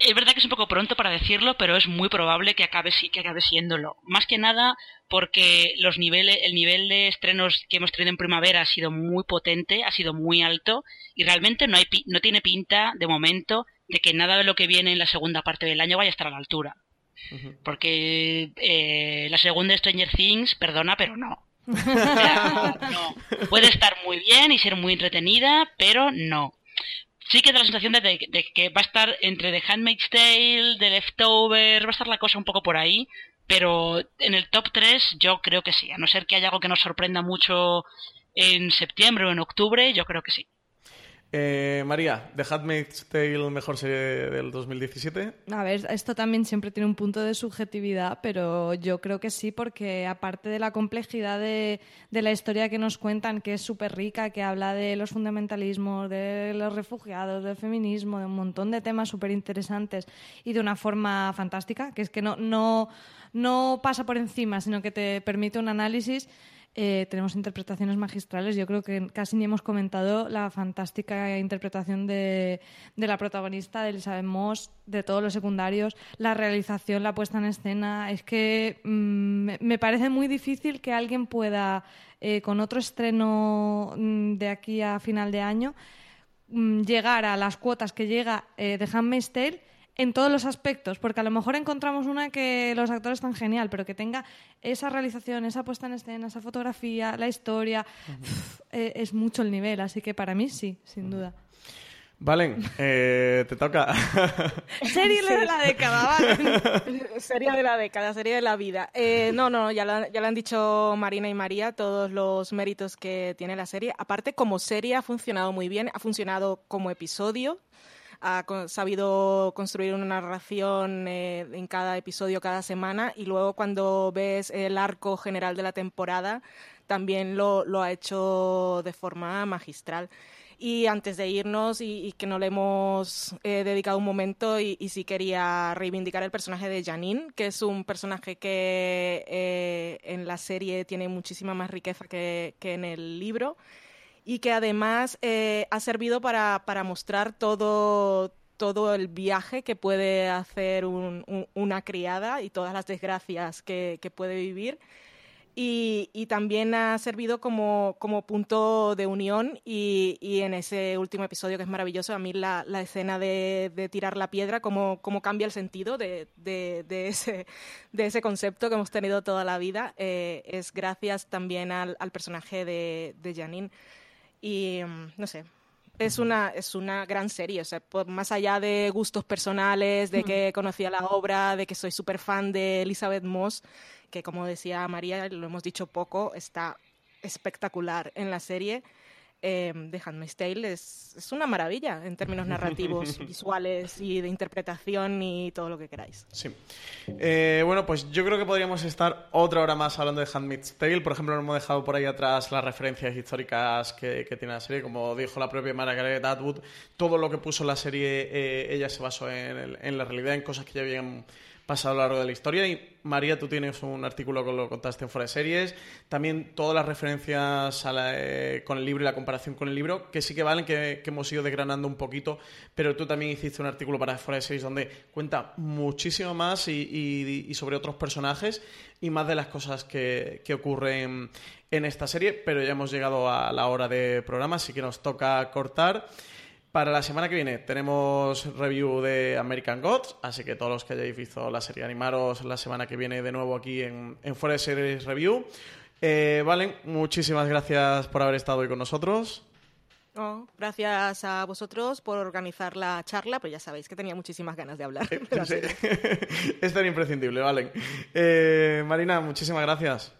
Es verdad que es un poco pronto para decirlo, pero es muy probable que acabe, que acabe siéndolo. Más que nada porque los niveles, el nivel de estrenos que hemos tenido en primavera ha sido muy potente, ha sido muy alto y realmente no, hay, pi- no tiene pinta de momento de que nada de lo que viene en la segunda parte del año vaya a estar a la altura. Porque eh, la segunda de Stranger Things, perdona, pero no. O sea, no. Puede estar muy bien y ser muy entretenida, pero no. Sí que da la sensación de, de que va a estar entre The Handmaid's Tale, The Leftover, va a estar la cosa un poco por ahí, pero en el top 3 yo creo que sí, a no ser que haya algo que nos sorprenda mucho en septiembre o en octubre, yo creo que sí. Eh, María, ¿The Handmaid's Tale mejor serie del 2017? A ver, esto también siempre tiene un punto de subjetividad, pero yo creo que sí, porque aparte de la complejidad de, la historia que nos cuentan, que es súper rica, que habla de los fundamentalismos, de los refugiados, del feminismo, de un montón de temas súper interesantes y de una forma fantástica, que es que no pasa por encima, sino que te permite un análisis. Eh, tenemos interpretaciones magistrales. Yo creo que casi ni hemos comentado la fantástica interpretación de, de la protagonista, de Elizabeth Moss, de todos los secundarios, la realización, la puesta en escena. Es que mm, me- parece muy difícil que alguien pueda, eh, con otro estreno mm, de aquí a final de año, mm, llegar a las cuotas que llega eh, de Handmaid's en todos los aspectos, porque a lo mejor encontramos una que los actores están genial, pero que tenga esa realización, esa puesta en escena, esa fotografía, la historia, uf, eh, es mucho el nivel, así que para mí sí, sin duda. Valen, eh, te toca. Serie de la década, vale. Serie de la década, serie de la vida. Eh, no, no, ya lo, ya lo han dicho Marina y María, todos los méritos que tiene la serie. Aparte, como serie ha funcionado muy bien, ha funcionado como episodio, ha sabido construir una narración eh, en cada episodio, cada semana, y luego cuando ves el arco general de la temporada, también lo, lo ha hecho de forma magistral. Y antes de irnos, y, y que no le hemos eh, dedicado un momento, y, y sí quería reivindicar el personaje de Janine, que es un personaje que eh, en la serie tiene muchísima más riqueza que, que en el libro, y que además eh, ha servido para, para mostrar todo, todo el viaje que puede hacer un- un- una criada y todas las desgracias que, que puede vivir. Y, y también ha servido como, como punto de unión y, y en ese último episodio que es maravilloso, a mí la, la escena de, de tirar la piedra, cómo, cómo cambia el sentido de, de, de ese, de ese concepto que hemos tenido toda la vida, eh, es gracias también al, al personaje de, de Janine. Y mm, no sé, es una, es una gran serie, o sea, por- más allá de gustos personales, de que conocía la obra, de que soy súper fan de Elizabeth Moss, que como decía María, lo hemos dicho poco, está espectacular en la serie. Eh, The Handmaid's Tale es, es una maravilla en términos narrativos, visuales y de interpretación y todo lo que queráis. Sí. Eh, bueno, pues yo creo que podríamos estar otra hora más hablando de Handmaid's Tale. Por ejemplo, no hemos dejado por ahí atrás las referencias históricas que, que tiene la serie. Como dijo la propia Margaret Atwood, todo lo que puso la serie, eh, ella se basó en, en la realidad, en cosas que ya habían pasado a lo largo de la historia. Y María, tú tienes un artículo que lo contaste en Fuera de Series. También todas las referencias a la, eh, con el libro y la comparación con el libro, que sí que valen, que, hemos ido desgranando un poquito. Pero tú también hiciste un artículo para Fuera de Series donde cuenta muchísimo más y, y- y sobre otros personajes y más de las cosas que, que ocurren en esta serie. Pero ya hemos llegado a la hora de programa, así que nos toca cortar. Para la semana que viene tenemos review de American Gods, así que todos los que hayáis visto la serie, animaros la semana que viene de nuevo aquí en, en Fuera de Series Review. Eh, Valen, muchísimas gracias por haber estado hoy con nosotros. Oh, gracias a vosotros por organizar la charla, pues ya sabéis que tenía muchísimas ganas de hablar. Sí. es tan imprescindible, vale. Eh, Marina, muchísimas gracias.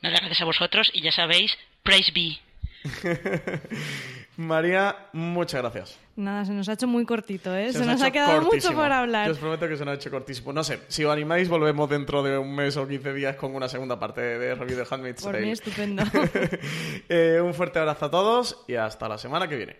Nada, gracias a vosotros y ya sabéis, praise be. María, muchas gracias. Nada, se nos ha hecho muy cortito, ¿eh? Se, nos, ha quedado cortísimo. mucho por Yo hablar. os prometo que se nos ha hecho cortísimo. No sé, si os animáis, volvemos dentro de un mes o 15 días con una segunda parte de review de Handmaid's Por Tale. mí, estupendo. Eh, un fuerte abrazo a todos y hasta la semana que viene.